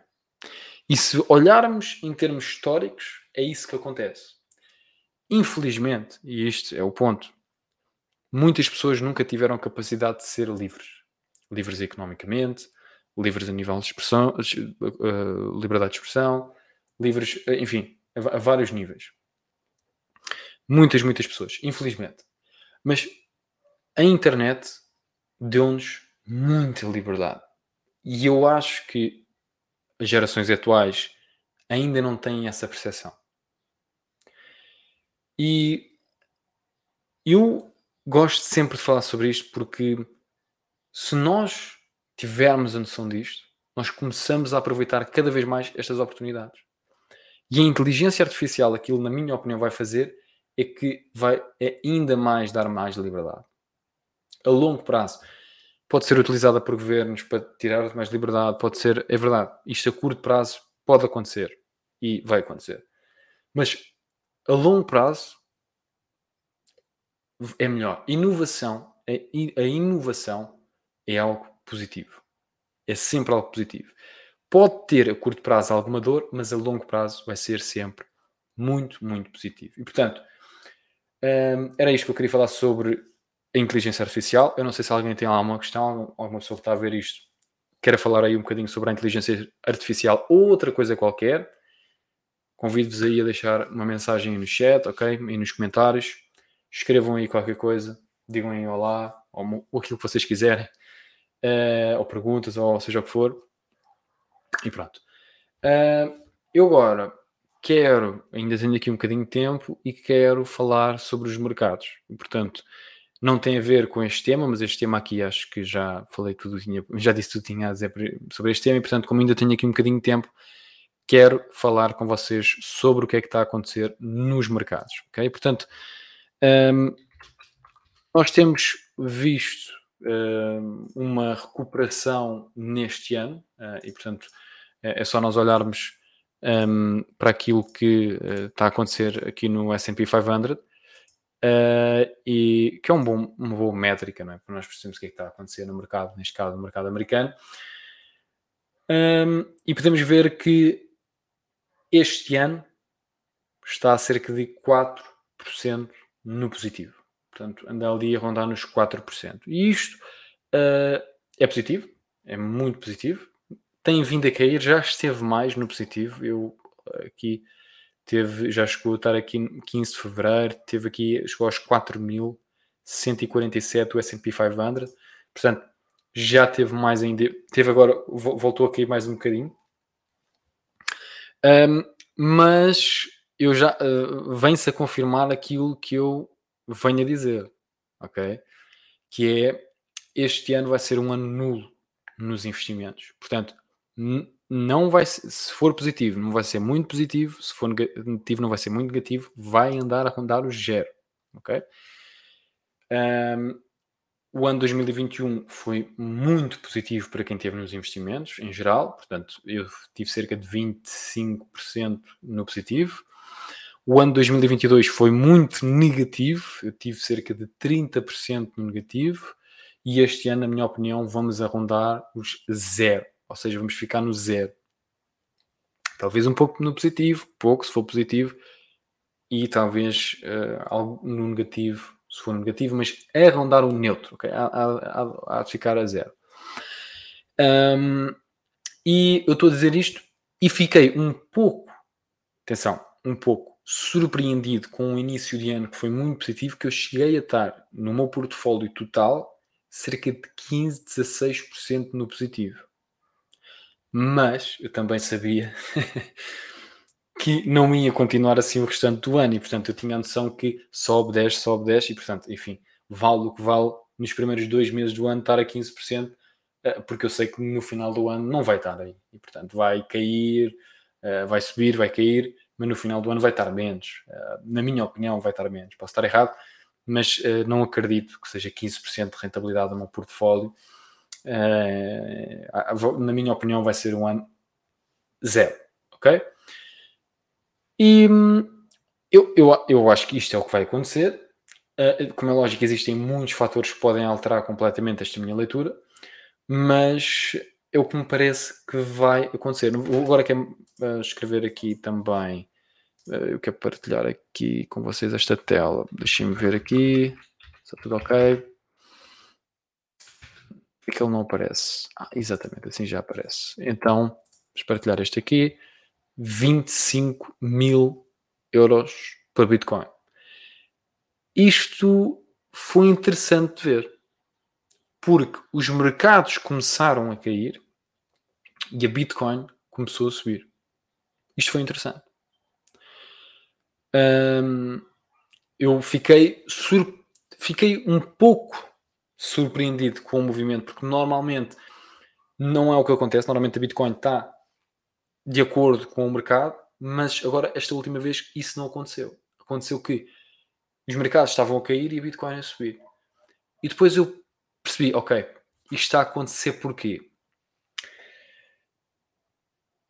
S1: E se olharmos em termos históricos, é isso que acontece. Infelizmente, e este é o ponto, muitas pessoas nunca tiveram capacidade de ser livres. Livres economicamente, livres a nível de expressão, uh, liberdade de expressão, livres, uh, enfim, a vários níveis. Muitas, muitas pessoas, infelizmente. Mas a internet deu-nos muita liberdade. E eu acho que as gerações atuais ainda não têm essa percepção. E eu gosto sempre de falar sobre isto porque se nós tivermos a noção disto, nós começamos a aproveitar cada vez mais estas oportunidades. E a inteligência artificial, aquilo, na minha opinião, vai fazer é que vai é ainda mais dar mais liberdade. A longo prazo pode ser utilizada por governos para tirar mais liberdade, pode ser, é verdade, isto a curto prazo pode acontecer e vai acontecer. Mas a longo prazo é melhor. Inovação, a inovação é algo positivo. É sempre algo positivo. Pode ter a curto prazo alguma dor, mas a longo prazo vai ser sempre muito, muito positivo. E portanto, hum, era isto que eu queria falar sobre a inteligência artificial. Eu não sei se alguém tem alguma questão, alguma pessoa que está a ver isto, quer falar aí um bocadinho sobre a inteligência artificial ou outra coisa qualquer. Convido-vos aí a deixar uma mensagem no chat, ok? E nos comentários. Escrevam aí qualquer coisa, digam aí olá, ou aquilo que vocês quiserem, uh, ou perguntas, ou seja o que for. E pronto. Uh, eu agora quero, ainda tenho aqui um bocadinho de tempo, e quero falar sobre os mercados. E, portanto, não tem a ver com este tema, mas este tema aqui acho que já falei tudo, tinha, já disse tudo tinha a dizer sobre este tema, e portanto, como ainda tenho aqui um bocadinho de tempo, quero falar com vocês sobre o que é que está a acontecer nos mercados, ok? Portanto, um, nós temos visto uma recuperação neste ano, uh, e portanto, é, é, só nós olharmos um, para aquilo que uh, está a acontecer aqui no S&P 500, Uh, e que é um bom, uma boa métrica, não é? Para nós percebermos o que é que está a acontecer no mercado, neste caso no mercado americano. Um, e podemos ver que este ano está a cerca de 4% no positivo. Portanto, anda ali a rondar nos 4%. E isto uh, é positivo, é muito positivo. Tem vindo a cair, já esteve mais no positivo. Eu aqui teve, já chegou a estar aqui 15 de fevereiro, teve aqui, chegou aos 4.147 o S&P 500, portanto, já teve mais ainda, teve agora, voltou a cair mais um bocadinho, um, mas eu já, uh, vem-se a confirmar aquilo que eu venho a dizer, ok? Que é, este ano vai ser um ano nulo nos investimentos, portanto, não vai se for positivo, não vai ser muito positivo, se for negativo, não vai ser muito negativo, vai andar a rondar o zero, ok? Um, o ano 2021 foi muito positivo para quem teve nos investimentos, em geral, portanto, eu tive cerca de 25% no positivo. O ano 2022 foi muito negativo, eu tive cerca de 30% no negativo, e este ano, na minha opinião, vamos arrondar os zero ou seja, vamos ficar no zero. Talvez um pouco no positivo, pouco se for positivo, e talvez uh, algo no negativo, se for negativo, mas arrondar o neutro, ok? Há de ficar a zero. Um, e eu estou a dizer isto e fiquei um pouco, atenção, um pouco surpreendido com o início de ano que foi muito positivo, que eu cheguei a estar no meu portfólio total cerca de 15, 16% no positivo. Mas eu também sabia [laughs] que não ia continuar assim o restante do ano e portanto eu tinha a noção que sobe 10, sobe 10 e portanto, enfim, vale o que vale nos primeiros dois meses do ano estar a 15%, eh, porque eu sei que no final do ano não vai estar aí e portanto vai cair, eh, vai subir, vai cair, mas no final do ano vai estar menos. Eh, na minha opinião, vai estar menos. Posso estar errado, mas não acredito que seja 15% de rentabilidade do meu portfólio eh, na minha opinião, vai ser um ano zero, ok? E eu, eu, eu acho que isto é o que vai acontecer. Como é lógico, existem muitos fatores que podem alterar completamente esta minha leitura, mas é o que me parece que vai acontecer. Agora quero escrever aqui também, eu quero partilhar aqui com vocês esta tela. Deixem-me ver aqui, está tudo ok é que ele não aparece? Ah, exatamente, assim já aparece. Então, vamos partilhar este aqui. 25 mil euros por Bitcoin. Isto foi interessante de ver. Porque os mercados começaram a cair e a Bitcoin começou a subir. Isto foi interessante. Eu fiquei, fiquei um pouco surpreendido com o movimento, porque normalmente não é o que acontece. Normalmente a Bitcoin está de acordo com o mercado, mas agora, esta última vez, isso não aconteceu. Aconteceu que os mercados estavam a cair e a Bitcoin a subir. E depois eu percebi, ok, isto está a acontecer porquê?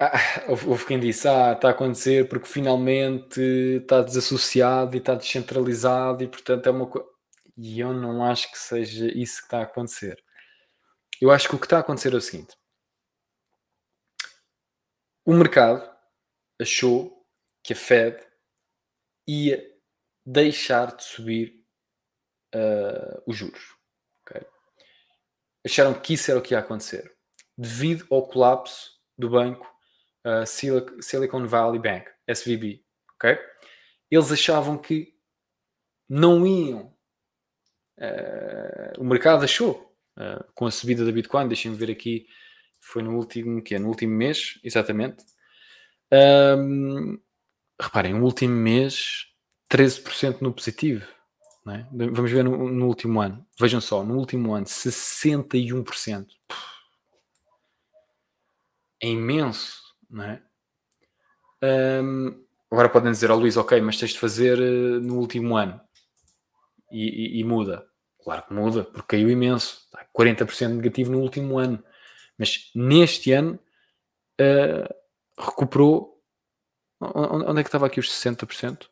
S1: Ah, houve quem disse, ah, está a acontecer porque finalmente está desassociado e está descentralizado e portanto é uma coisa. E eu não acho que seja isso que está a acontecer. Eu acho que o que está a acontecer é o seguinte: o mercado achou que a Fed ia deixar de subir uh, os juros. Okay? Acharam que isso era o que ia acontecer devido ao colapso do banco uh, Silicon Valley Bank, SVB. Okay? Eles achavam que não iam. Uh, o mercado achou uh, com a subida da Bitcoin. Deixem-me ver aqui. Foi no último, que No último mês, exatamente. Um, reparem, no último mês, 13% no positivo. É? Vamos ver no, no, último ano. Vejam só, no último ano, 61%. É imenso, não é? Um, agora podem dizer ao oh, Luís, ok, mas tens de fazer uh, no último ano. E, e, e, muda. Claro que muda, porque caiu imenso. 40% negativo no último ano. Mas neste ano uh, recuperou. Onde é que estava aqui os 60%?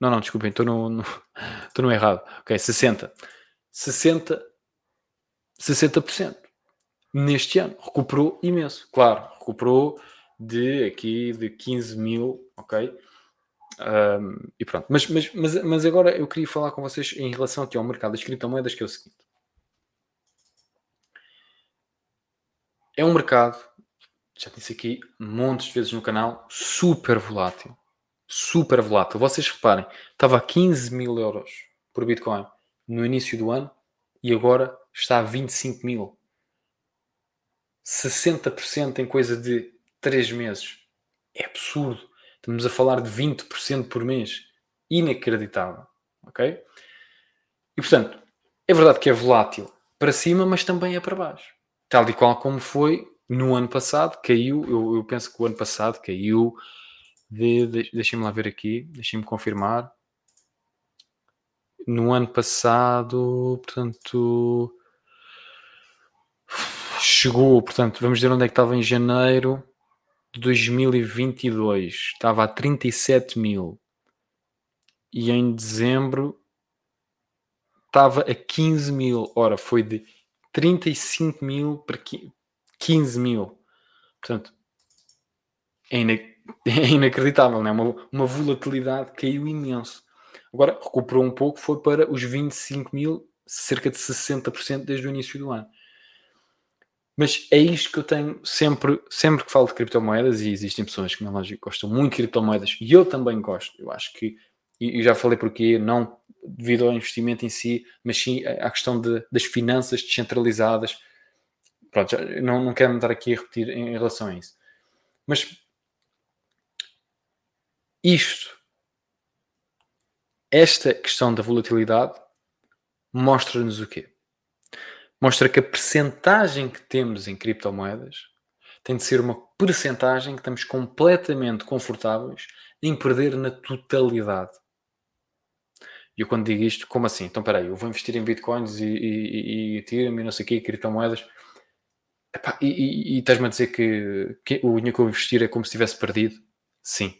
S1: Não, não, desculpem, estou no, no, [laughs] estou no errado. Ok, 60. 60, 60% neste ano. Recuperou imenso. Claro, recuperou de aqui de 15 mil, ok? Um, e pronto. Mas, mas, mas, mas agora eu queria falar com vocês em relação aqui ao mercado das criptomoedas, que é o seguinte. É um mercado, já disse aqui montes de vezes no canal, super volátil. Super volátil. Vocês reparem, estava a 15 mil euros por Bitcoin no início do ano e agora está a 25 mil. 60% em coisa de 3 meses. É absurdo. Estamos a falar de 20% por mês. Inacreditável. Ok? E portanto, é verdade que é volátil para cima, mas também é para baixo. Tal e qual como foi no ano passado, caiu. Eu, eu penso que o ano passado caiu de. de Deixem-me lá ver aqui, deixem-me confirmar. No ano passado, portanto chegou, portanto, vamos ver onde é que estava em janeiro de 2022. Estava a 37 mil. E em dezembro estava a 15 mil. Ora, foi de 35 mil para 15 mil. Portanto, é, [laughs] é inacreditável, não é? Uma, uma volatilidade caiu imenso. Agora recuperou um pouco, foi para os 25 mil, cerca de 60% desde o início do ano. Mas é isto que eu tenho sempre, sempre que falo de criptomoedas, e existem pessoas que, na lógica, gostam muito de criptomoedas, e eu também gosto. Eu acho que, e já falei porquê, não devido ao investimento em si, mas sim à questão de, das finanças descentralizadas. Pronto, não, não quero me dar aqui a repetir em relação a isso. Mas isto, esta questão da volatilidade, mostra-nos o quê? Mostra que a percentagem que temos em criptomoedas tem de ser uma percentagem que estamos completamente confortáveis em perder na totalidade. E eu quando digo isto, como assim? Então, peraí, eu vou investir em bitcoins e, e, e Ethereum e não sei o quê, criptomoedas. Epá, e, e, e estás-me a dizer que, que o dinheiro que eu investir é como se tivesse perdido? Sim.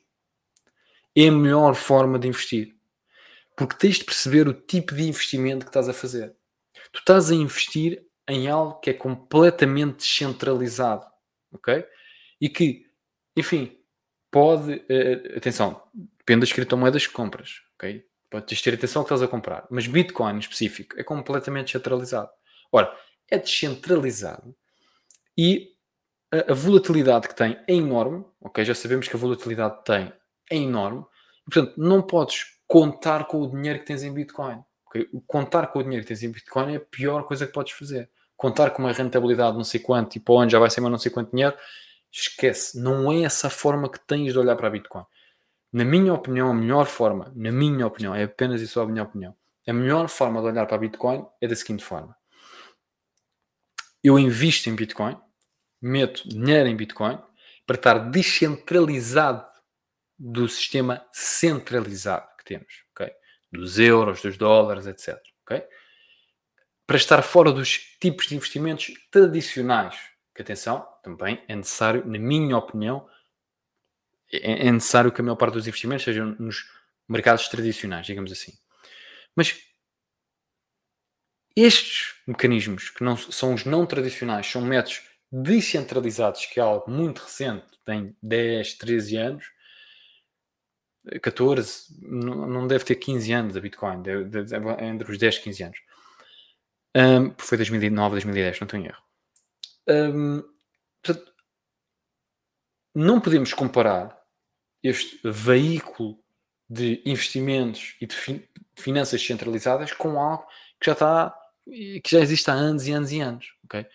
S1: É a melhor forma de investir. Porque tens de perceber o tipo de investimento que estás a fazer. Tu estás a investir em algo que é completamente descentralizado, ok? E que, enfim, pode. Uh, atenção, depende das criptomoedas que compras, ok? Podes ter atenção ao que estás a comprar, mas Bitcoin em específico é completamente descentralizado. Ora, é descentralizado e a, a, volatilidade que tem é enorme, ok? Já sabemos que a volatilidade tem é enorme, e, portanto, não podes contar com o dinheiro que tens em Bitcoin. Contar com o dinheiro que tens em Bitcoin é a pior coisa que podes fazer. Contar com uma rentabilidade não sei quanto e para onde já vai ser mais não sei quanto dinheiro, esquece. Não é essa forma que tens de olhar para a Bitcoin. Na minha opinião, a melhor forma, na minha opinião, é apenas isso a minha opinião, a melhor forma de olhar para a Bitcoin é da seguinte forma. Eu invisto em Bitcoin, meto dinheiro em Bitcoin para estar descentralizado do sistema centralizado que temos. Okay? Dos euros, dos dólares, etc. Okay? Para estar fora dos tipos de investimentos tradicionais Que atenção, também é necessário, na minha opinião, é, é necessário que a maior parte dos investimentos sejam nos mercados tradicionais, digamos assim. Mas estes mecanismos, que não, são os não tradicionais, são métodos descentralizados, que é algo muito recente, tem 10, 13 anos, 14, não deve ter 15 anos a Bitcoin, deve, deve, é entre os 10 e 15 anos. Um, foi 2009, 2010, não em erro. Um, portanto, não podemos comparar este veículo de investimentos e de, fi de finanças centralizadas com algo que já está que já existe há anos e anos e anos, ok?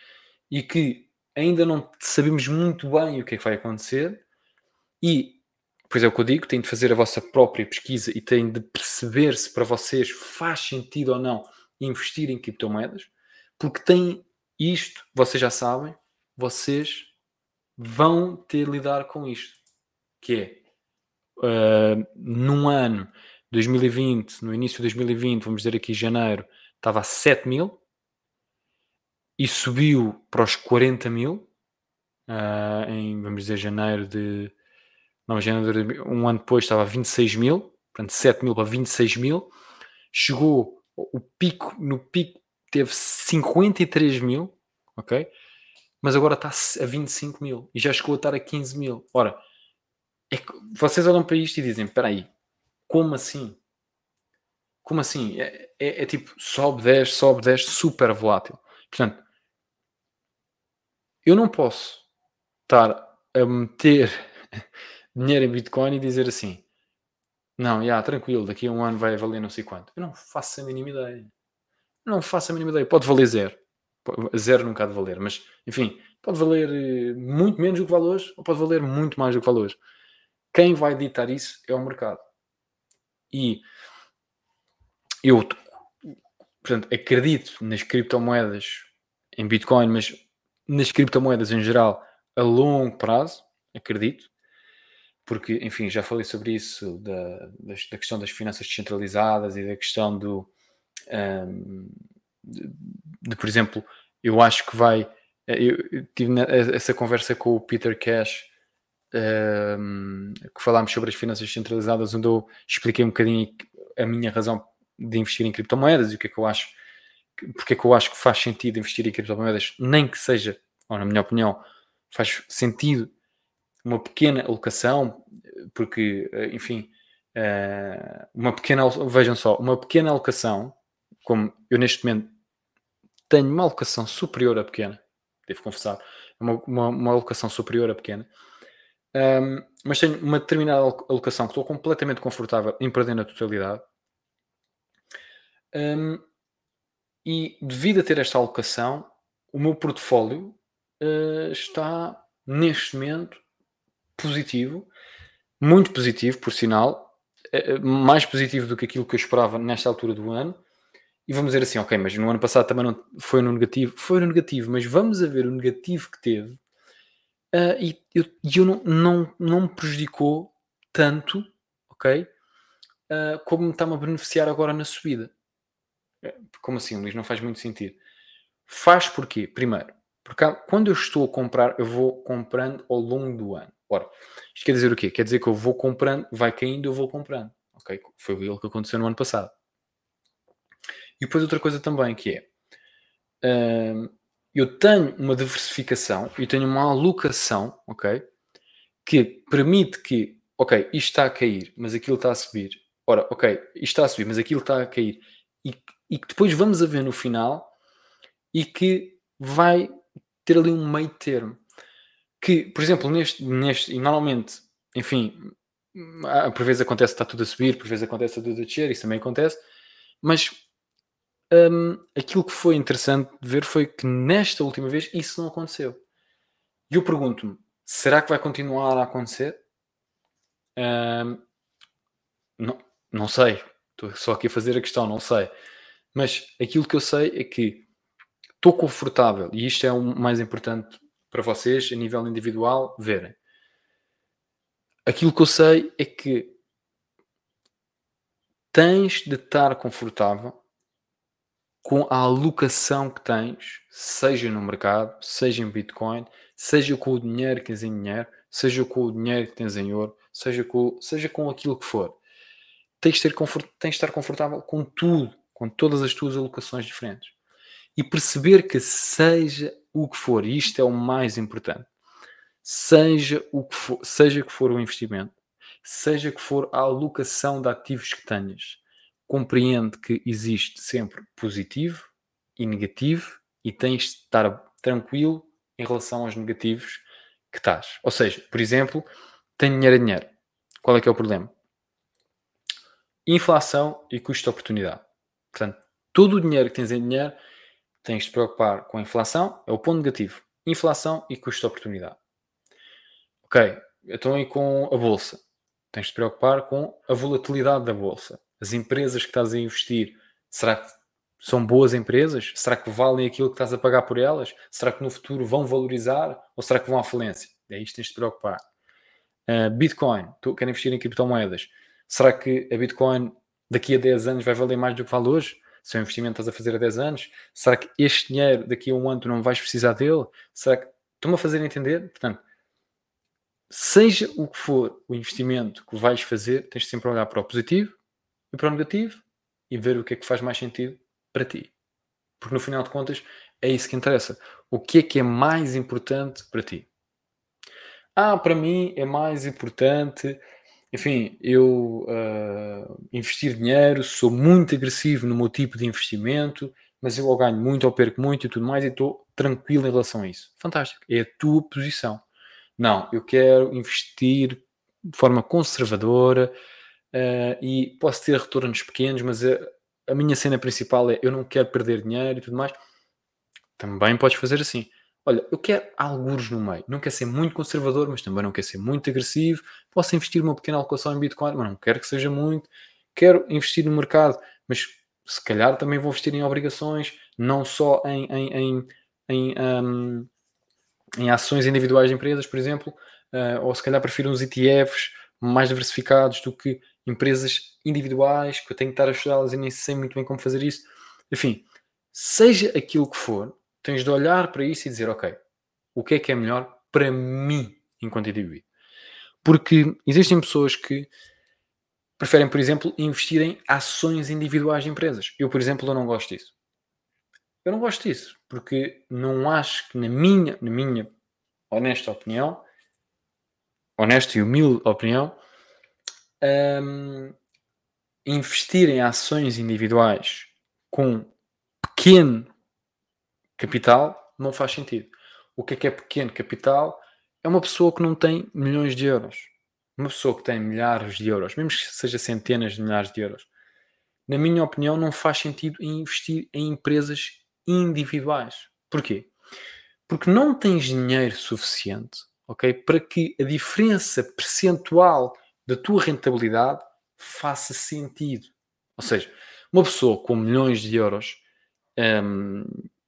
S1: E que ainda não sabemos muito bem o que é que vai acontecer e, pois é o que eu digo, tem de fazer a vossa própria pesquisa e tem de perceber se para vocês faz sentido ou não investir em criptomoedas, porque tem isto, vocês já sabem, vocês vão ter de lidar com isto, que é uh, num ano 2020, no início de 2020, vamos dizer aqui janeiro, estava a 7 mil e subiu para os 40 mil uh, em, vamos dizer, janeiro de. Não, janeiro de, um ano depois estava a 26 mil, portanto 7 mil para 26 mil. Chegou o pico, no pico teve 53 mil, ok? Mas agora está a 25 mil e já chegou a estar a 15 mil. Ora, é que vocês olham para isto e dizem: espera aí, como assim? Como assim? É, é, é, tipo, sobe 10, sobe 10, super volátil. Portanto, eu não posso estar a meter dinheiro em Bitcoin e dizer assim: não, já, tranquilo, daqui a um ano vai valer não sei quanto. Eu não faço a mínima ideia. Não faço a mínima ideia. Pode valer zero. Zero nunca há de valer, mas enfim, pode valer eh, muito menos do que vale hoje ou pode valer muito mais do que vale hoje. Quem vai ditar isso é o mercado. E eu, portanto, acredito nas criptomoedas, em Bitcoin, mas nas criptomoedas em geral, a longo prazo, acredito, porque, enfim, já falei sobre isso, da, da questão das finanças descentralizadas e da questão do, um, de, de, por exemplo, eu acho que vai, eu tive essa conversa com o Peter Cash, um, que falámos sobre as finanças descentralizadas, onde eu expliquei um bocadinho a minha razão de investir em criptomoedas e o que é que eu acho, porque é que eu acho que faz sentido investir em criptomoedas, nem que seja, ou na minha opinião, faz sentido uma pequena alocação, porque, enfim, eh, uma pequena, vejam só, uma pequena alocação, como eu neste momento tenho uma alocação superior a pequena, devo confessar, uma, uma, uma alocação superior a pequena, um, ehm, mas tenho uma determinada alocação que estou completamente confortável em perder na totalidade, um, e devido a ter esta alocação, o meu portfólio uh, está neste momento positivo, muito positivo, por sinal, uh, mais positivo do que aquilo que eu esperava nesta altura do ano. E vamos dizer assim, ok, mas no ano passado também não foi no negativo, foi no negativo, mas vamos a ver o negativo que teve uh, e eu, eu não, não, não me prejudicou tanto, ok? como me está-me a beneficiar agora na subida. Como assim, Luís? Não faz muito sentido. Faz porquê? Primeiro, porque quando eu estou a comprar, eu vou comprando ao longo do ano. Ora, isto quer dizer o quê? Quer dizer que eu vou comprando, vai caindo, eu vou comprando. Ok? Foi o que aconteceu no ano passado. E depois outra coisa também que é, hum, eu tenho uma diversificação e tenho uma alocação, ok? Que permite que, ok, isto está a cair, mas aquilo está a subir. Ora, ok, isto está a subir, mas aquilo está a cair. E e que depois vamos a ver no final e que vai ter ali um meio termo. Que, por exemplo, neste, neste e normalmente, enfim, por vezes acontece que está tudo a subir, por vezes acontece tudo a descer, isso também acontece, mas um, aquilo que foi interessante de ver foi que nesta última vez isso não aconteceu. E eu pergunto-me, será que vai continuar a acontecer? Um, não, não sei. Estou só aqui a fazer a questão, não sei. Mas aquilo que eu sei é que estou confortável, e isto é o mais importante para vocês, a nível individual, verem. Aquilo que eu sei é que tens de estar confortável com a alocação que tens, seja no mercado, seja em Bitcoin, seja com o dinheiro que tens em dinheiro, seja com o dinheiro que tens em ouro, seja com, seja com aquilo que for. Tens de, confort, tens de estar confortável com tudo, com todas as tuas alocações diferentes. E perceber que seja o que for, e isto é o mais importante, seja o que for, seja que for o investimento, seja que for a alocação de ativos que tenhas, compreende que existe sempre positivo e negativo e tens de estar tranquilo em relação aos negativos que estás. Ou seja, por exemplo, tenho dinheiro a dinheiro. Qual é que é o problema? Inflação e custo de oportunidade. Portanto, todo o dinheiro que tens em dinheiro tens de preocupar com a inflação, é o ponto negativo. Inflação e custo de oportunidade. Ok, então aí com a bolsa. Tens de preocupar com a volatilidade da bolsa as empresas que estás a investir, será que são boas empresas? Será que valem aquilo que estás a pagar por elas? Será que no futuro vão valorizar ou será que vão à falência? É isto que tens de preocupar. Uh, Bitcoin, tu queres investir em criptomoedas. Será que a Bitcoin daqui a 10 anos vai valer mais do que vale hoje? Se é um investimento que estás a fazer há 10 anos, será que este dinheiro daqui a um ano tu não vais precisar dele? Será que. Estão-me a fazer entender? Portanto, seja o que for o investimento que vais fazer, tens de sempre olhar para o positivo e para o negativo e ver o que é que faz mais sentido para ti. Porque no final de contas é isso que interessa. O que é que é mais importante para ti? Ah, para mim é mais importante, enfim, eu uh, investir dinheiro, sou muito agressivo no meu tipo de investimento, mas eu ou ganho muito ou perco muito e tudo mais e estou tranquilo em relação a isso. Fantástico. É a tua posição. Não, eu quero investir de forma conservadora, uh, e posso ter retornos pequenos, mas a, a, minha cena principal é eu não quero perder dinheiro e tudo mais. Também podes fazer assim. Olha, eu quero alguns no meio. Não quero ser muito conservador, mas também não quero ser muito agressivo. Posso investir uma pequena alocação em Bitcoin, mas não quero que seja muito. Quero investir no mercado, mas se calhar também vou investir em obrigações, não só em, em, em, em, um, em ações individuais de empresas, por exemplo, uh, ou se calhar prefiro uns ETFs mais diversificados do que empresas individuais, que eu tenho que estar a estudá-las e nem sei muito bem como fazer isso. Enfim, seja aquilo que for, tens de olhar para isso e dizer, ok, o que é que é melhor para mim enquanto indivíduo? Porque existem pessoas que preferem, por exemplo, investir em ações individuais de empresas. Eu, por exemplo, eu não gosto disso. Eu não gosto disso, porque não acho que na minha, na minha honesta opinião, honesta e humilde opinião, um, investir em ações individuais com pequeno capital não faz sentido. O que é que é pequeno capital? É uma pessoa que não tem milhões de euros. Uma pessoa que tem milhares de euros, mesmo que seja centenas de milhares de euros. Na minha opinião, não faz sentido investir em empresas individuais. Porquê? Porque não tens dinheiro suficiente, ok, para que a diferença percentual da tua rentabilidade faça sentido. Ou seja, uma pessoa com milhões de euros um,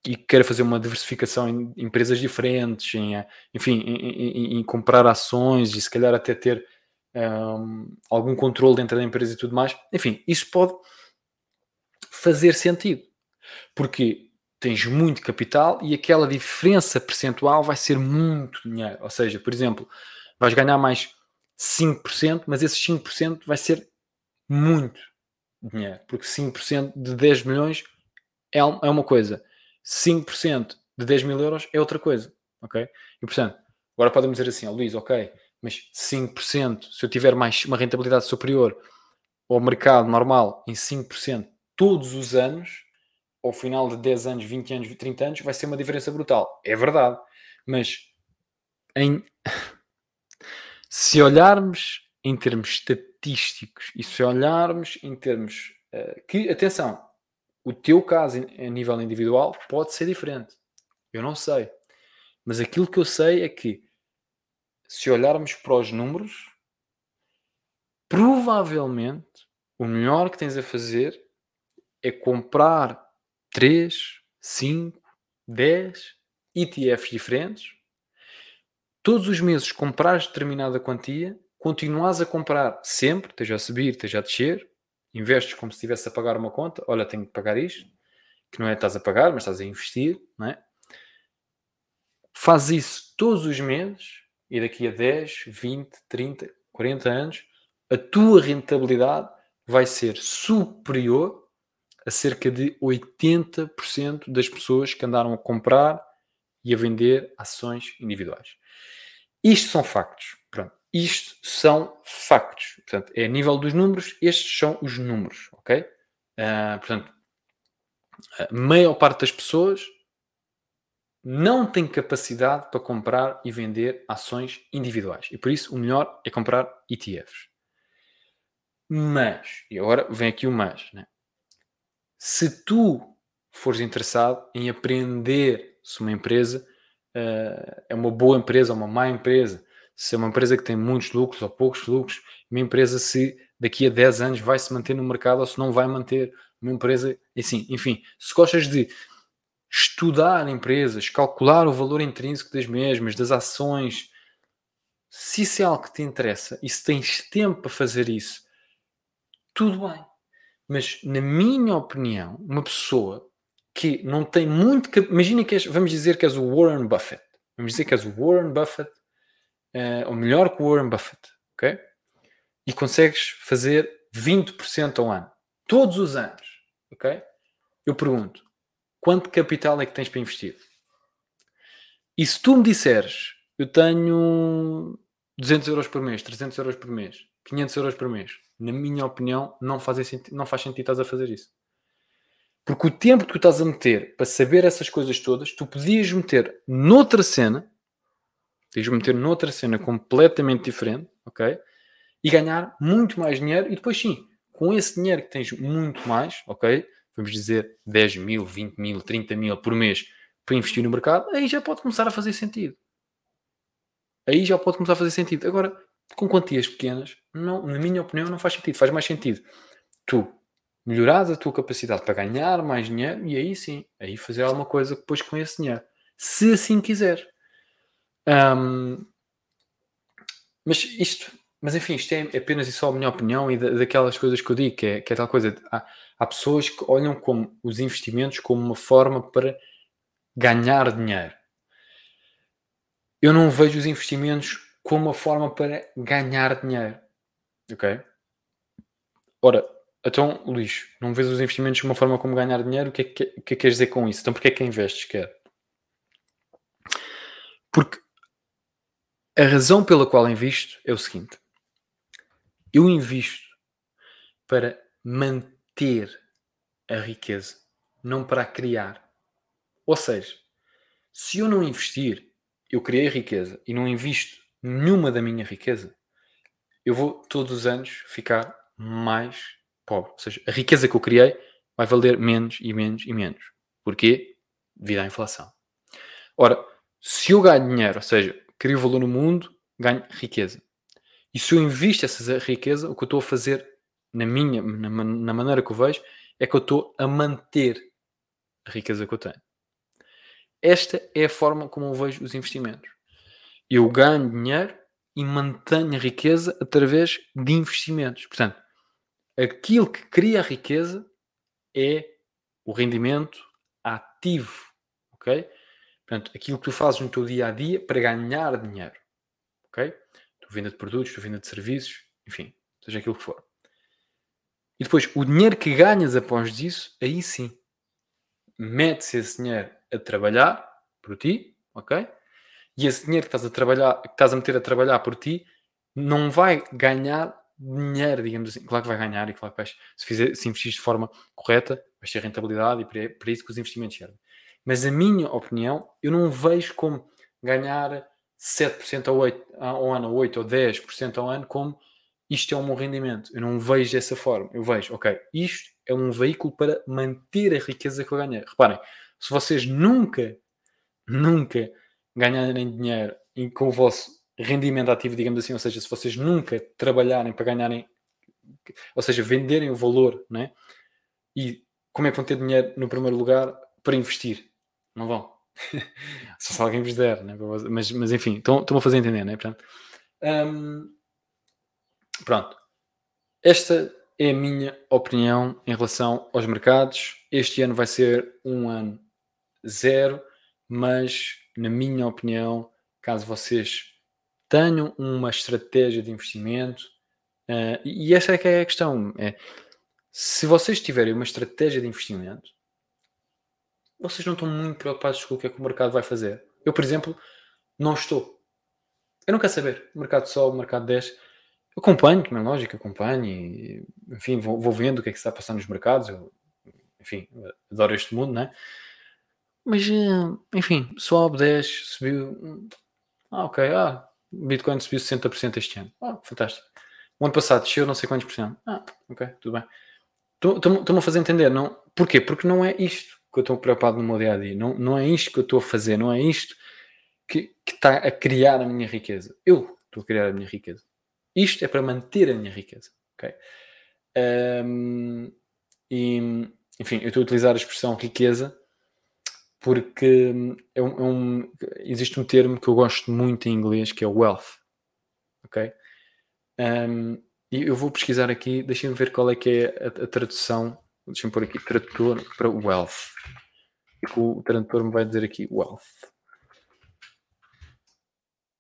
S1: e queira fazer uma diversificação em empresas diferentes, em, enfim, em, em, em comprar ações e se calhar até ter um, algum controle dentro da empresa e tudo mais, enfim, isso pode fazer sentido. Porque tens muito capital e aquela diferença percentual vai ser muito dinheiro. Ou seja, por exemplo, vais ganhar mais 5%, mas esses 5% vai ser muito dinheiro, porque 5% de 10 milhões é, é uma coisa, 5% de 10 mil euros é outra coisa, ok? E portanto, agora podemos dizer assim, oh, Luís, ok, mas 5%, se eu tiver mais uma rentabilidade superior ao mercado normal em 5% todos os anos, ao final de 10 anos, 20 anos, 30 anos, vai ser uma diferença brutal. É verdade, mas em [laughs] se olharmos em termos estatísticos e se olharmos em termos uh, que, atenção, o teu caso a nível individual pode ser diferente. Eu não sei. Mas aquilo que eu sei é que se olharmos para os números, provavelmente o melhor que tens a fazer é comprar 3, 5, 10 ETFs diferentes todos os meses comprares determinada quantia, continuas a comprar sempre, esteja a subir, esteja a descer, investes como se estivesse a pagar uma conta, olha, tenho que pagar isto, que não é estás a pagar, mas estás a investir, não é? Faz isso todos os meses e daqui a 10, 20, 30, 40 anos, a tua rentabilidade vai ser superior a cerca de 80% das pessoas que andaram a comprar e a vender ações individuais. Isto são factos. Isto são factos. Portanto, é a nível dos números, estes são os números, ok? Uh, portanto, a maior parte das pessoas não tem capacidade para comprar e vender ações individuais. E por isso o melhor é comprar ETFs. Mas, e agora vem aqui o mas, né? se tu fores interessado em aprender se uma empresa uh, é uma boa empresa ou uma má empresa, se é uma empresa que tem muitos lucros ou poucos lucros, uma empresa se daqui a 10 anos vai se manter no mercado ou se não vai manter uma empresa, assim, enfim, se gostas de estudar empresas, calcular o valor intrínseco das mesmas, das ações, se isso é algo que te interessa e se tens tempo para fazer isso, tudo bem. Mas, na minha opinião, uma pessoa que não tem muito. Imagina que és, vamos dizer que és o Warren Buffett. Vamos dizer que és o Warren Buffett, uh, ou melhor que o Warren Buffett, ok? E consegues fazer 20% ao ano, todos os anos, ok? Eu pergunto, quanto capital é que tens para investir? E se tu me disseres, eu tenho 200 euros por mês, 300 euros por mês, 500 euros por mês, na minha opinião, não faz, sentido, não faz sentido estás a fazer isso. Porque o tempo que tu estás a meter para saber essas coisas todas, tu podias meter noutra cena, podias meter noutra cena completamente diferente, ok? E ganhar muito mais dinheiro e depois sim, com esse dinheiro que tens muito mais, ok? Vamos dizer 10 mil, 20 mil, 30 mil por mês para investir no mercado, aí já pode começar a fazer sentido. Aí já pode começar a fazer sentido. Agora, com quantias pequenas, não, na minha opinião, não faz sentido. Faz mais sentido tu melhorares a tua capacidade para ganhar mais dinheiro e aí sim, aí fazer alguma coisa depois com esse dinheiro. Se assim quiser. Um, mas isto, mas enfim, isto é apenas e só a minha opinião e da, daquelas coisas que eu digo, que é, que é tal coisa. Há, há pessoas que olham como os investimentos como uma forma para ganhar dinheiro. Eu não vejo os investimentos como uma forma para ganhar dinheiro. Ok? Ora, então, Luís, não vês os investimentos como uma forma como ganhar dinheiro? O que é que, que, é que queres dizer com isso? Então, porquê é que investes, quer? Porque a razão pela qual invisto é o seguinte: eu invisto para manter a riqueza, não para a criar. Ou seja, se eu não investir, eu criei riqueza e não invisto nenhuma da minha riqueza, eu vou todos os anos ficar mais pobre. Ou seja, a riqueza que eu criei vai valer menos e menos e menos. Porquê? Devido à inflação. Ora, se eu ganho dinheiro, ou seja, crio valor no mundo, ganho riqueza. E se eu invisto essa riqueza, o que eu estou a fazer na minha, na, na maneira que eu vejo, é que eu estou a manter a riqueza que eu tenho. Esta é a forma como eu vejo os investimentos eu ganho dinheiro e mantenho a riqueza através de investimentos. Portanto, aquilo que cria a riqueza é o rendimento ativo, ok? Portanto, aquilo que tu fazes no teu dia a dia para ganhar dinheiro, ok? Tu venda de produtos, tu venda de serviços, enfim, seja aquilo que for. E depois, o dinheiro que ganhas após isso, aí sim, mete-se esse dinheiro a trabalhar por ti, ok? e esse dinheiro que estás a trabalhar, que estás a meter a trabalhar por ti, não vai ganhar dinheiro, digamos assim. Claro que vai ganhar e claro que vais, se, fizer, se investir de forma correta, vais ter rentabilidade e para, para isso que os investimentos servem. Mas a minha opinião, eu não vejo como ganhar 7% ao, 8, ao ano, 8 ou 10% ao ano, como isto é um bom rendimento. Eu não vejo dessa forma. Eu vejo, ok, isto é um veículo para manter a riqueza que eu ganhei. Reparem, se vocês nunca, nunca ganharem dinheiro com o vosso rendimento ativo, digamos assim, ou seja, se vocês nunca trabalharem para ganharem, ou seja, venderem o valor, né? E como é que vão ter dinheiro no primeiro lugar para investir? Não vão. [laughs] Só se alguém vos der, né? mas, mas enfim, estão-me a fazer entender, né? Portanto, pronto. Esta é a minha opinião em relação aos mercados. Este ano vai ser um ano zero, mas na minha opinião, caso vocês tenham uma estratégia de investimento, uh, e essa é que é a questão, é se vocês tiverem uma estratégia de investimento, vocês não estão muito preocupados com o que é que o mercado vai fazer. Eu, por exemplo, não estou. Eu não quero saber. Mercado o mercado desce. Eu acompanho, como é lógico, acompanho e, enfim, vou, vou, vendo o que é que está a passar nos mercados. Eu, enfim, adoro este mundo, né? Mas, eh, enfim, sobe, desce, subiu. Ah, ok. Ah, Bitcoin subiu 60% este ano. Ah, fantástico. O ano passado desceu não sei quantos por cento. Ah, ok, tudo bem. Estou-me a fazer entender, não? Porquê? Porque não é isto que eu estou preocupado no meu dia a dia. Não, não é isto que eu estou a fazer, não é isto que, que está a criar a minha riqueza. Eu estou a criar a minha riqueza. Isto é para manter a minha riqueza. Ok? Um, e, enfim, eu estou a utilizar a expressão riqueza porque é um, é um, existe um termo que eu gosto muito em inglês que é wealth. Ok? E eu vou pesquisar aqui, deixem-me ver qual é que é a, a tradução. Deixem-me pôr aqui tradutor para wealth. E o tradutor me vai dizer aqui wealth.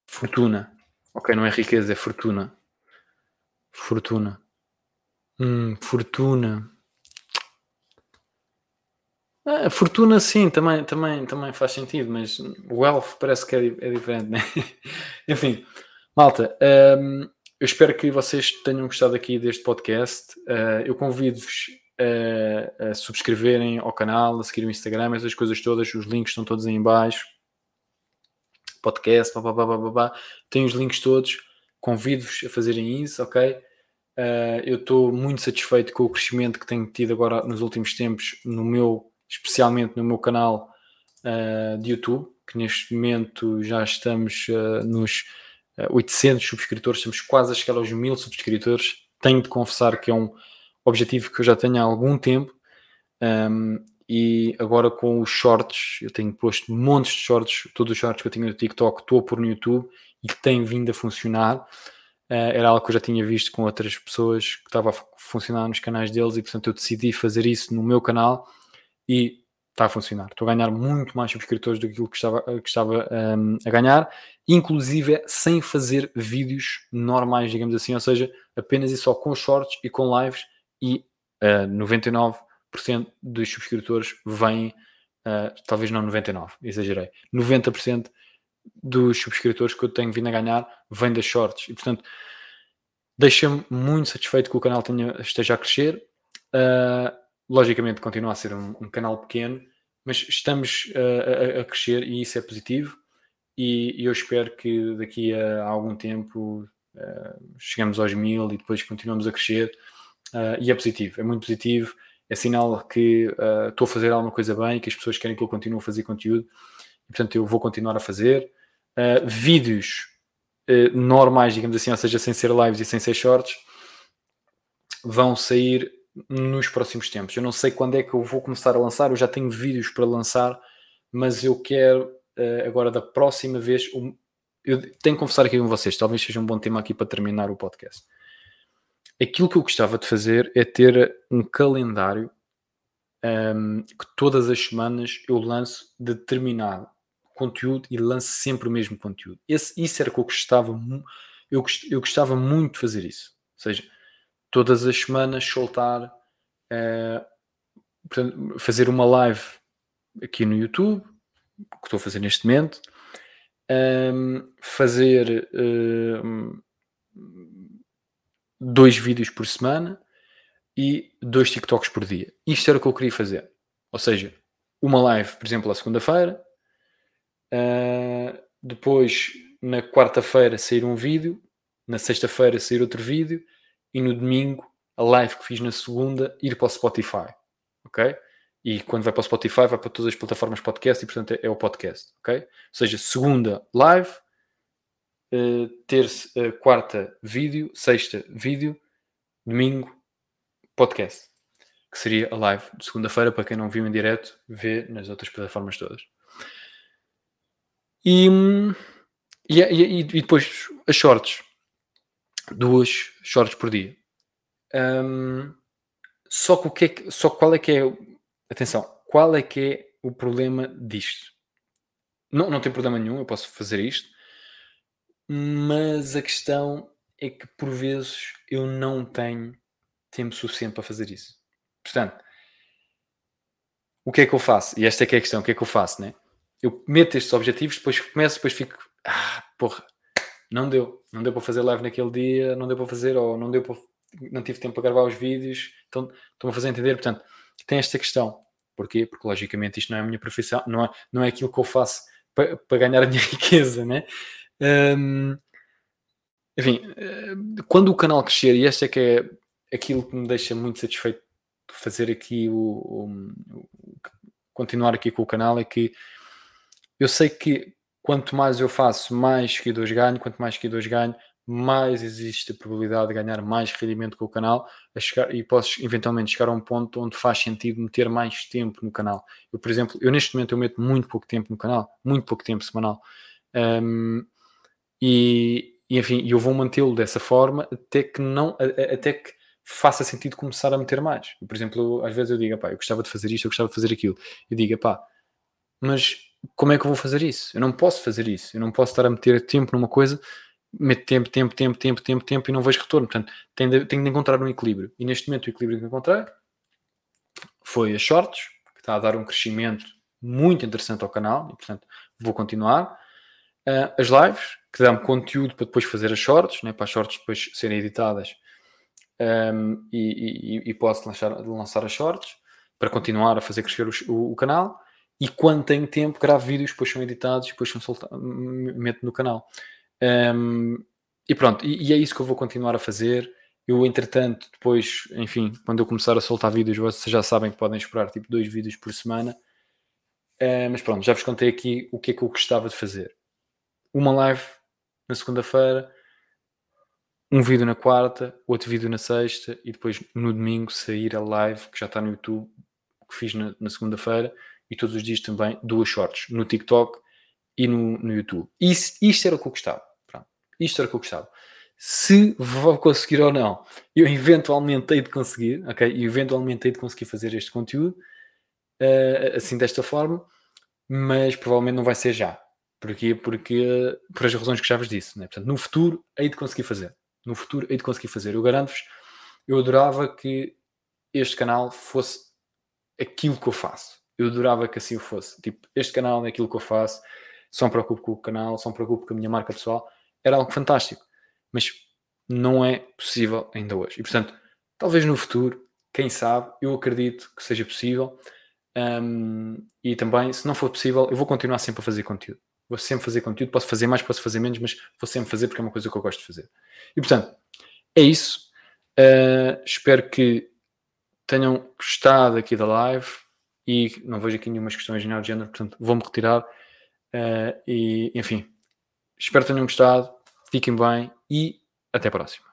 S1: Fortuna. Ok, não é riqueza, é fortuna. Fortuna. Hum, fortuna. Ah, fortuna sim, também, também, também faz sentido, mas wealth parece que é, é diferente, né? [laughs] Enfim, malta, um, eu espero que vocês tenham gostado aqui deste podcast. Uh, eu convido-vos a, a, subscreverem ao canal, a seguir o Instagram, essas coisas todas, os links estão todos aí em baixo. Podcast, blá, blá, blá, blá, blá. Tem os links todos. Convido-vos a fazerem isso, ok? Uh, eu estou muito satisfeito com o crescimento que tenho tido agora nos últimos tempos no meu especialmente no meu canal uh, de YouTube, que neste momento já estamos uh, nos uh, eh, 800 subscritores, estamos quase a chegar aos 1000 subscritores. Tenho de confessar que é um objetivo que eu já tenho há algum tempo. Um, e agora com os shorts, eu tenho posto montes de shorts, todos os shorts que eu tinha no TikTok, estou a pôr no YouTube e que tem vindo a funcionar. Uh, era algo que eu já tinha visto com outras pessoas que estava a funcionar nos canais deles e portanto eu decidi fazer isso no meu canal e está a funcionar. Estou a ganhar muito mais subscritores do que aquilo que estava, que estava um, a ganhar, inclusive sem fazer vídeos normais, digamos assim, ou seja, apenas e só com shorts e com lives e uh, 99% dos subscritores vêm, uh, talvez não 99%, exagerei, 90% dos subscritores que eu tenho vindo a ganhar vêm das shorts e portanto deixa-me muito satisfeito que o canal tenha, esteja a crescer. Uh, logicamente continua a ser um, um canal pequeno, mas estamos uh, a, a, crescer e isso é positivo. E, e, eu espero que daqui a, a algum tempo uh, chegamos aos mil e depois continuamos a crescer. Uh, e é positivo, é muito positivo. É sinal que estou a fazer alguma coisa bem, que as pessoas querem que eu continue a fazer conteúdo. E, portanto, eu vou continuar a fazer. vídeos normais, digamos assim, ou seja, sem ser lives e sem ser shorts, vão sair nos próximos tempos. Eu não sei quando é que eu vou começar a lançar, eu já tenho vídeos para lançar, mas eu quero uh, agora da próxima vez. Eu tenho que conversar aqui com vocês, talvez seja um bom tema aqui para terminar o podcast. Aquilo que eu gostava de fazer é ter um calendário um, que todas as semanas eu lanço determinado conteúdo e lanço sempre o mesmo conteúdo. Esse, isso era o que eu gostava, eu, eu gostava muito de fazer isso. Ou seja, todas as semanas soltar, uh, portanto, fazer uma live aqui no YouTube, que estou a fazer neste momento, um, fazer ehm, dois vídeos por semana e dois TikToks por dia. Isto era o que eu queria fazer. Ou seja, uma live, por exemplo, à segunda-feira, uh, depois na quarta-feira sair um vídeo, na sexta-feira sair outro vídeo e no domingo a live que fiz na segunda ir para o Spotify, ok? E quando vai para o Spotify vai para todas as plataformas podcast e portanto é, é o podcast, ok? Ou seja, segunda live, uh, terça, uh, quarta vídeo, sexta vídeo, domingo podcast, que seria a live de segunda-feira para quem não viu em direto, vê nas outras plataformas todas. E, e, e, e depois as shorts duas shorts por dia. Um, só que o que é que, só qual é que é, atenção, qual é que é o problema disto? Não, não tem problema nenhum, eu posso fazer isto, mas a questão é que por vezes eu não tenho tempo suficiente para fazer isso. Portanto, o que é que eu faço? E esta é que é a questão, o que é que eu faço, né? Eu meto estes objetivos, depois começo, depois fico, ah, porra, não deu, não deu para fazer live naquele dia, não deu para fazer, ou não deu para, não tive tempo para gravar os vídeos, então estou-me a fazer entender, portanto, tem esta questão. Porquê? Porque logicamente isto não é a minha profissão, não é, não é aquilo que eu faço para, para ganhar a minha [laughs] riqueza, né? Um, enfim, eh, quando o canal crescer, e este é que é aquilo que me deixa muito satisfeito de fazer aqui o, o, continuar aqui com o canal, é que eu sei que quanto mais eu faço, mais seguidores ganho, quanto mais seguidores ganho, mais existe a probabilidade de ganhar mais rendimento com o canal chegar, e posso eventualmente chegar a um ponto onde faz sentido meter mais tempo no canal. Eu, por exemplo, eu neste momento eu meto muito pouco tempo no canal, muito pouco tempo semanal. Um, e, e, enfim, eu vou mantê-lo dessa forma até que não, até que faça sentido começar a meter mais. Por exemplo, às vezes eu digo, pá, eu gostava de fazer isto, eu gostava de fazer aquilo. Eu digo, pá, mas como é que eu vou fazer isso? Eu não posso fazer isso. Eu não posso estar a meter tempo numa coisa, meto tempo, tempo, tempo, tempo, tempo, tempo e não vejo retorno. Portanto, tenho de, tenho de encontrar um equilíbrio. E neste momento o equilíbrio que encontrei foi as shorts, que está a dar um crescimento muito interessante ao canal, e portanto vou continuar. Uh, as lives, que dão conteúdo para depois fazer as shorts, né, para as shorts depois serem editadas um, e, e, e, posso lançar, lançar as shorts para continuar a fazer crescer o, o, o, canal. E quando tenho tempo, gravo vídeos, depois são editados, depois são soltados, meto no canal. Um, e pronto, e, e, é isso que eu vou continuar a fazer. Eu, entretanto, depois, enfim, quando eu começar a soltar vídeos, vocês já sabem que podem esperar tipo dois vídeos por semana. Uh, mas pronto, já vos contei aqui o que é que eu gostava de fazer. Uma live na segunda-feira, um vídeo na quarta, outro vídeo na sexta e depois no domingo sair a live que já está no YouTube, que fiz na, na segunda-feira e todos os dias também duas shorts no TikTok e no, no YouTube. Isso, isto era o que eu gostava. Pronto. Isto era o que eu gostava. Se vou conseguir ou não, eu eventualmente hei de conseguir, ok? E eventualmente hei de conseguir fazer este conteúdo uh, assim desta forma, mas provavelmente não vai ser já. Porquê? Porque, por as razões que já vos disse, né? Portanto, no futuro hei de conseguir fazer. No futuro hei de conseguir fazer. Eu garanto-vos, eu adorava que este canal fosse aquilo que eu faço. Eu adorava que assim o fosse. Tipo, este canal é aquilo que eu faço, só me preocupo com o canal, só me preocupo com a minha marca pessoal. Era algo fantástico. Mas não é possível ainda hoje. E portanto, talvez no futuro, quem sabe, eu acredito que seja possível. Um, e também, se não for possível, eu vou continuar sempre a fazer conteúdo. Vou sempre fazer conteúdo, posso fazer mais, posso fazer menos, mas vou sempre fazer porque é uma coisa que eu gosto de fazer. E portanto, é isso. Uh, espero que tenham gostado aqui da live e não vejo aqui nenhumas questões de género, portanto vou-me retirar. Uh, e enfim, espero que tenham gostado, fiquem bem e até a próxima.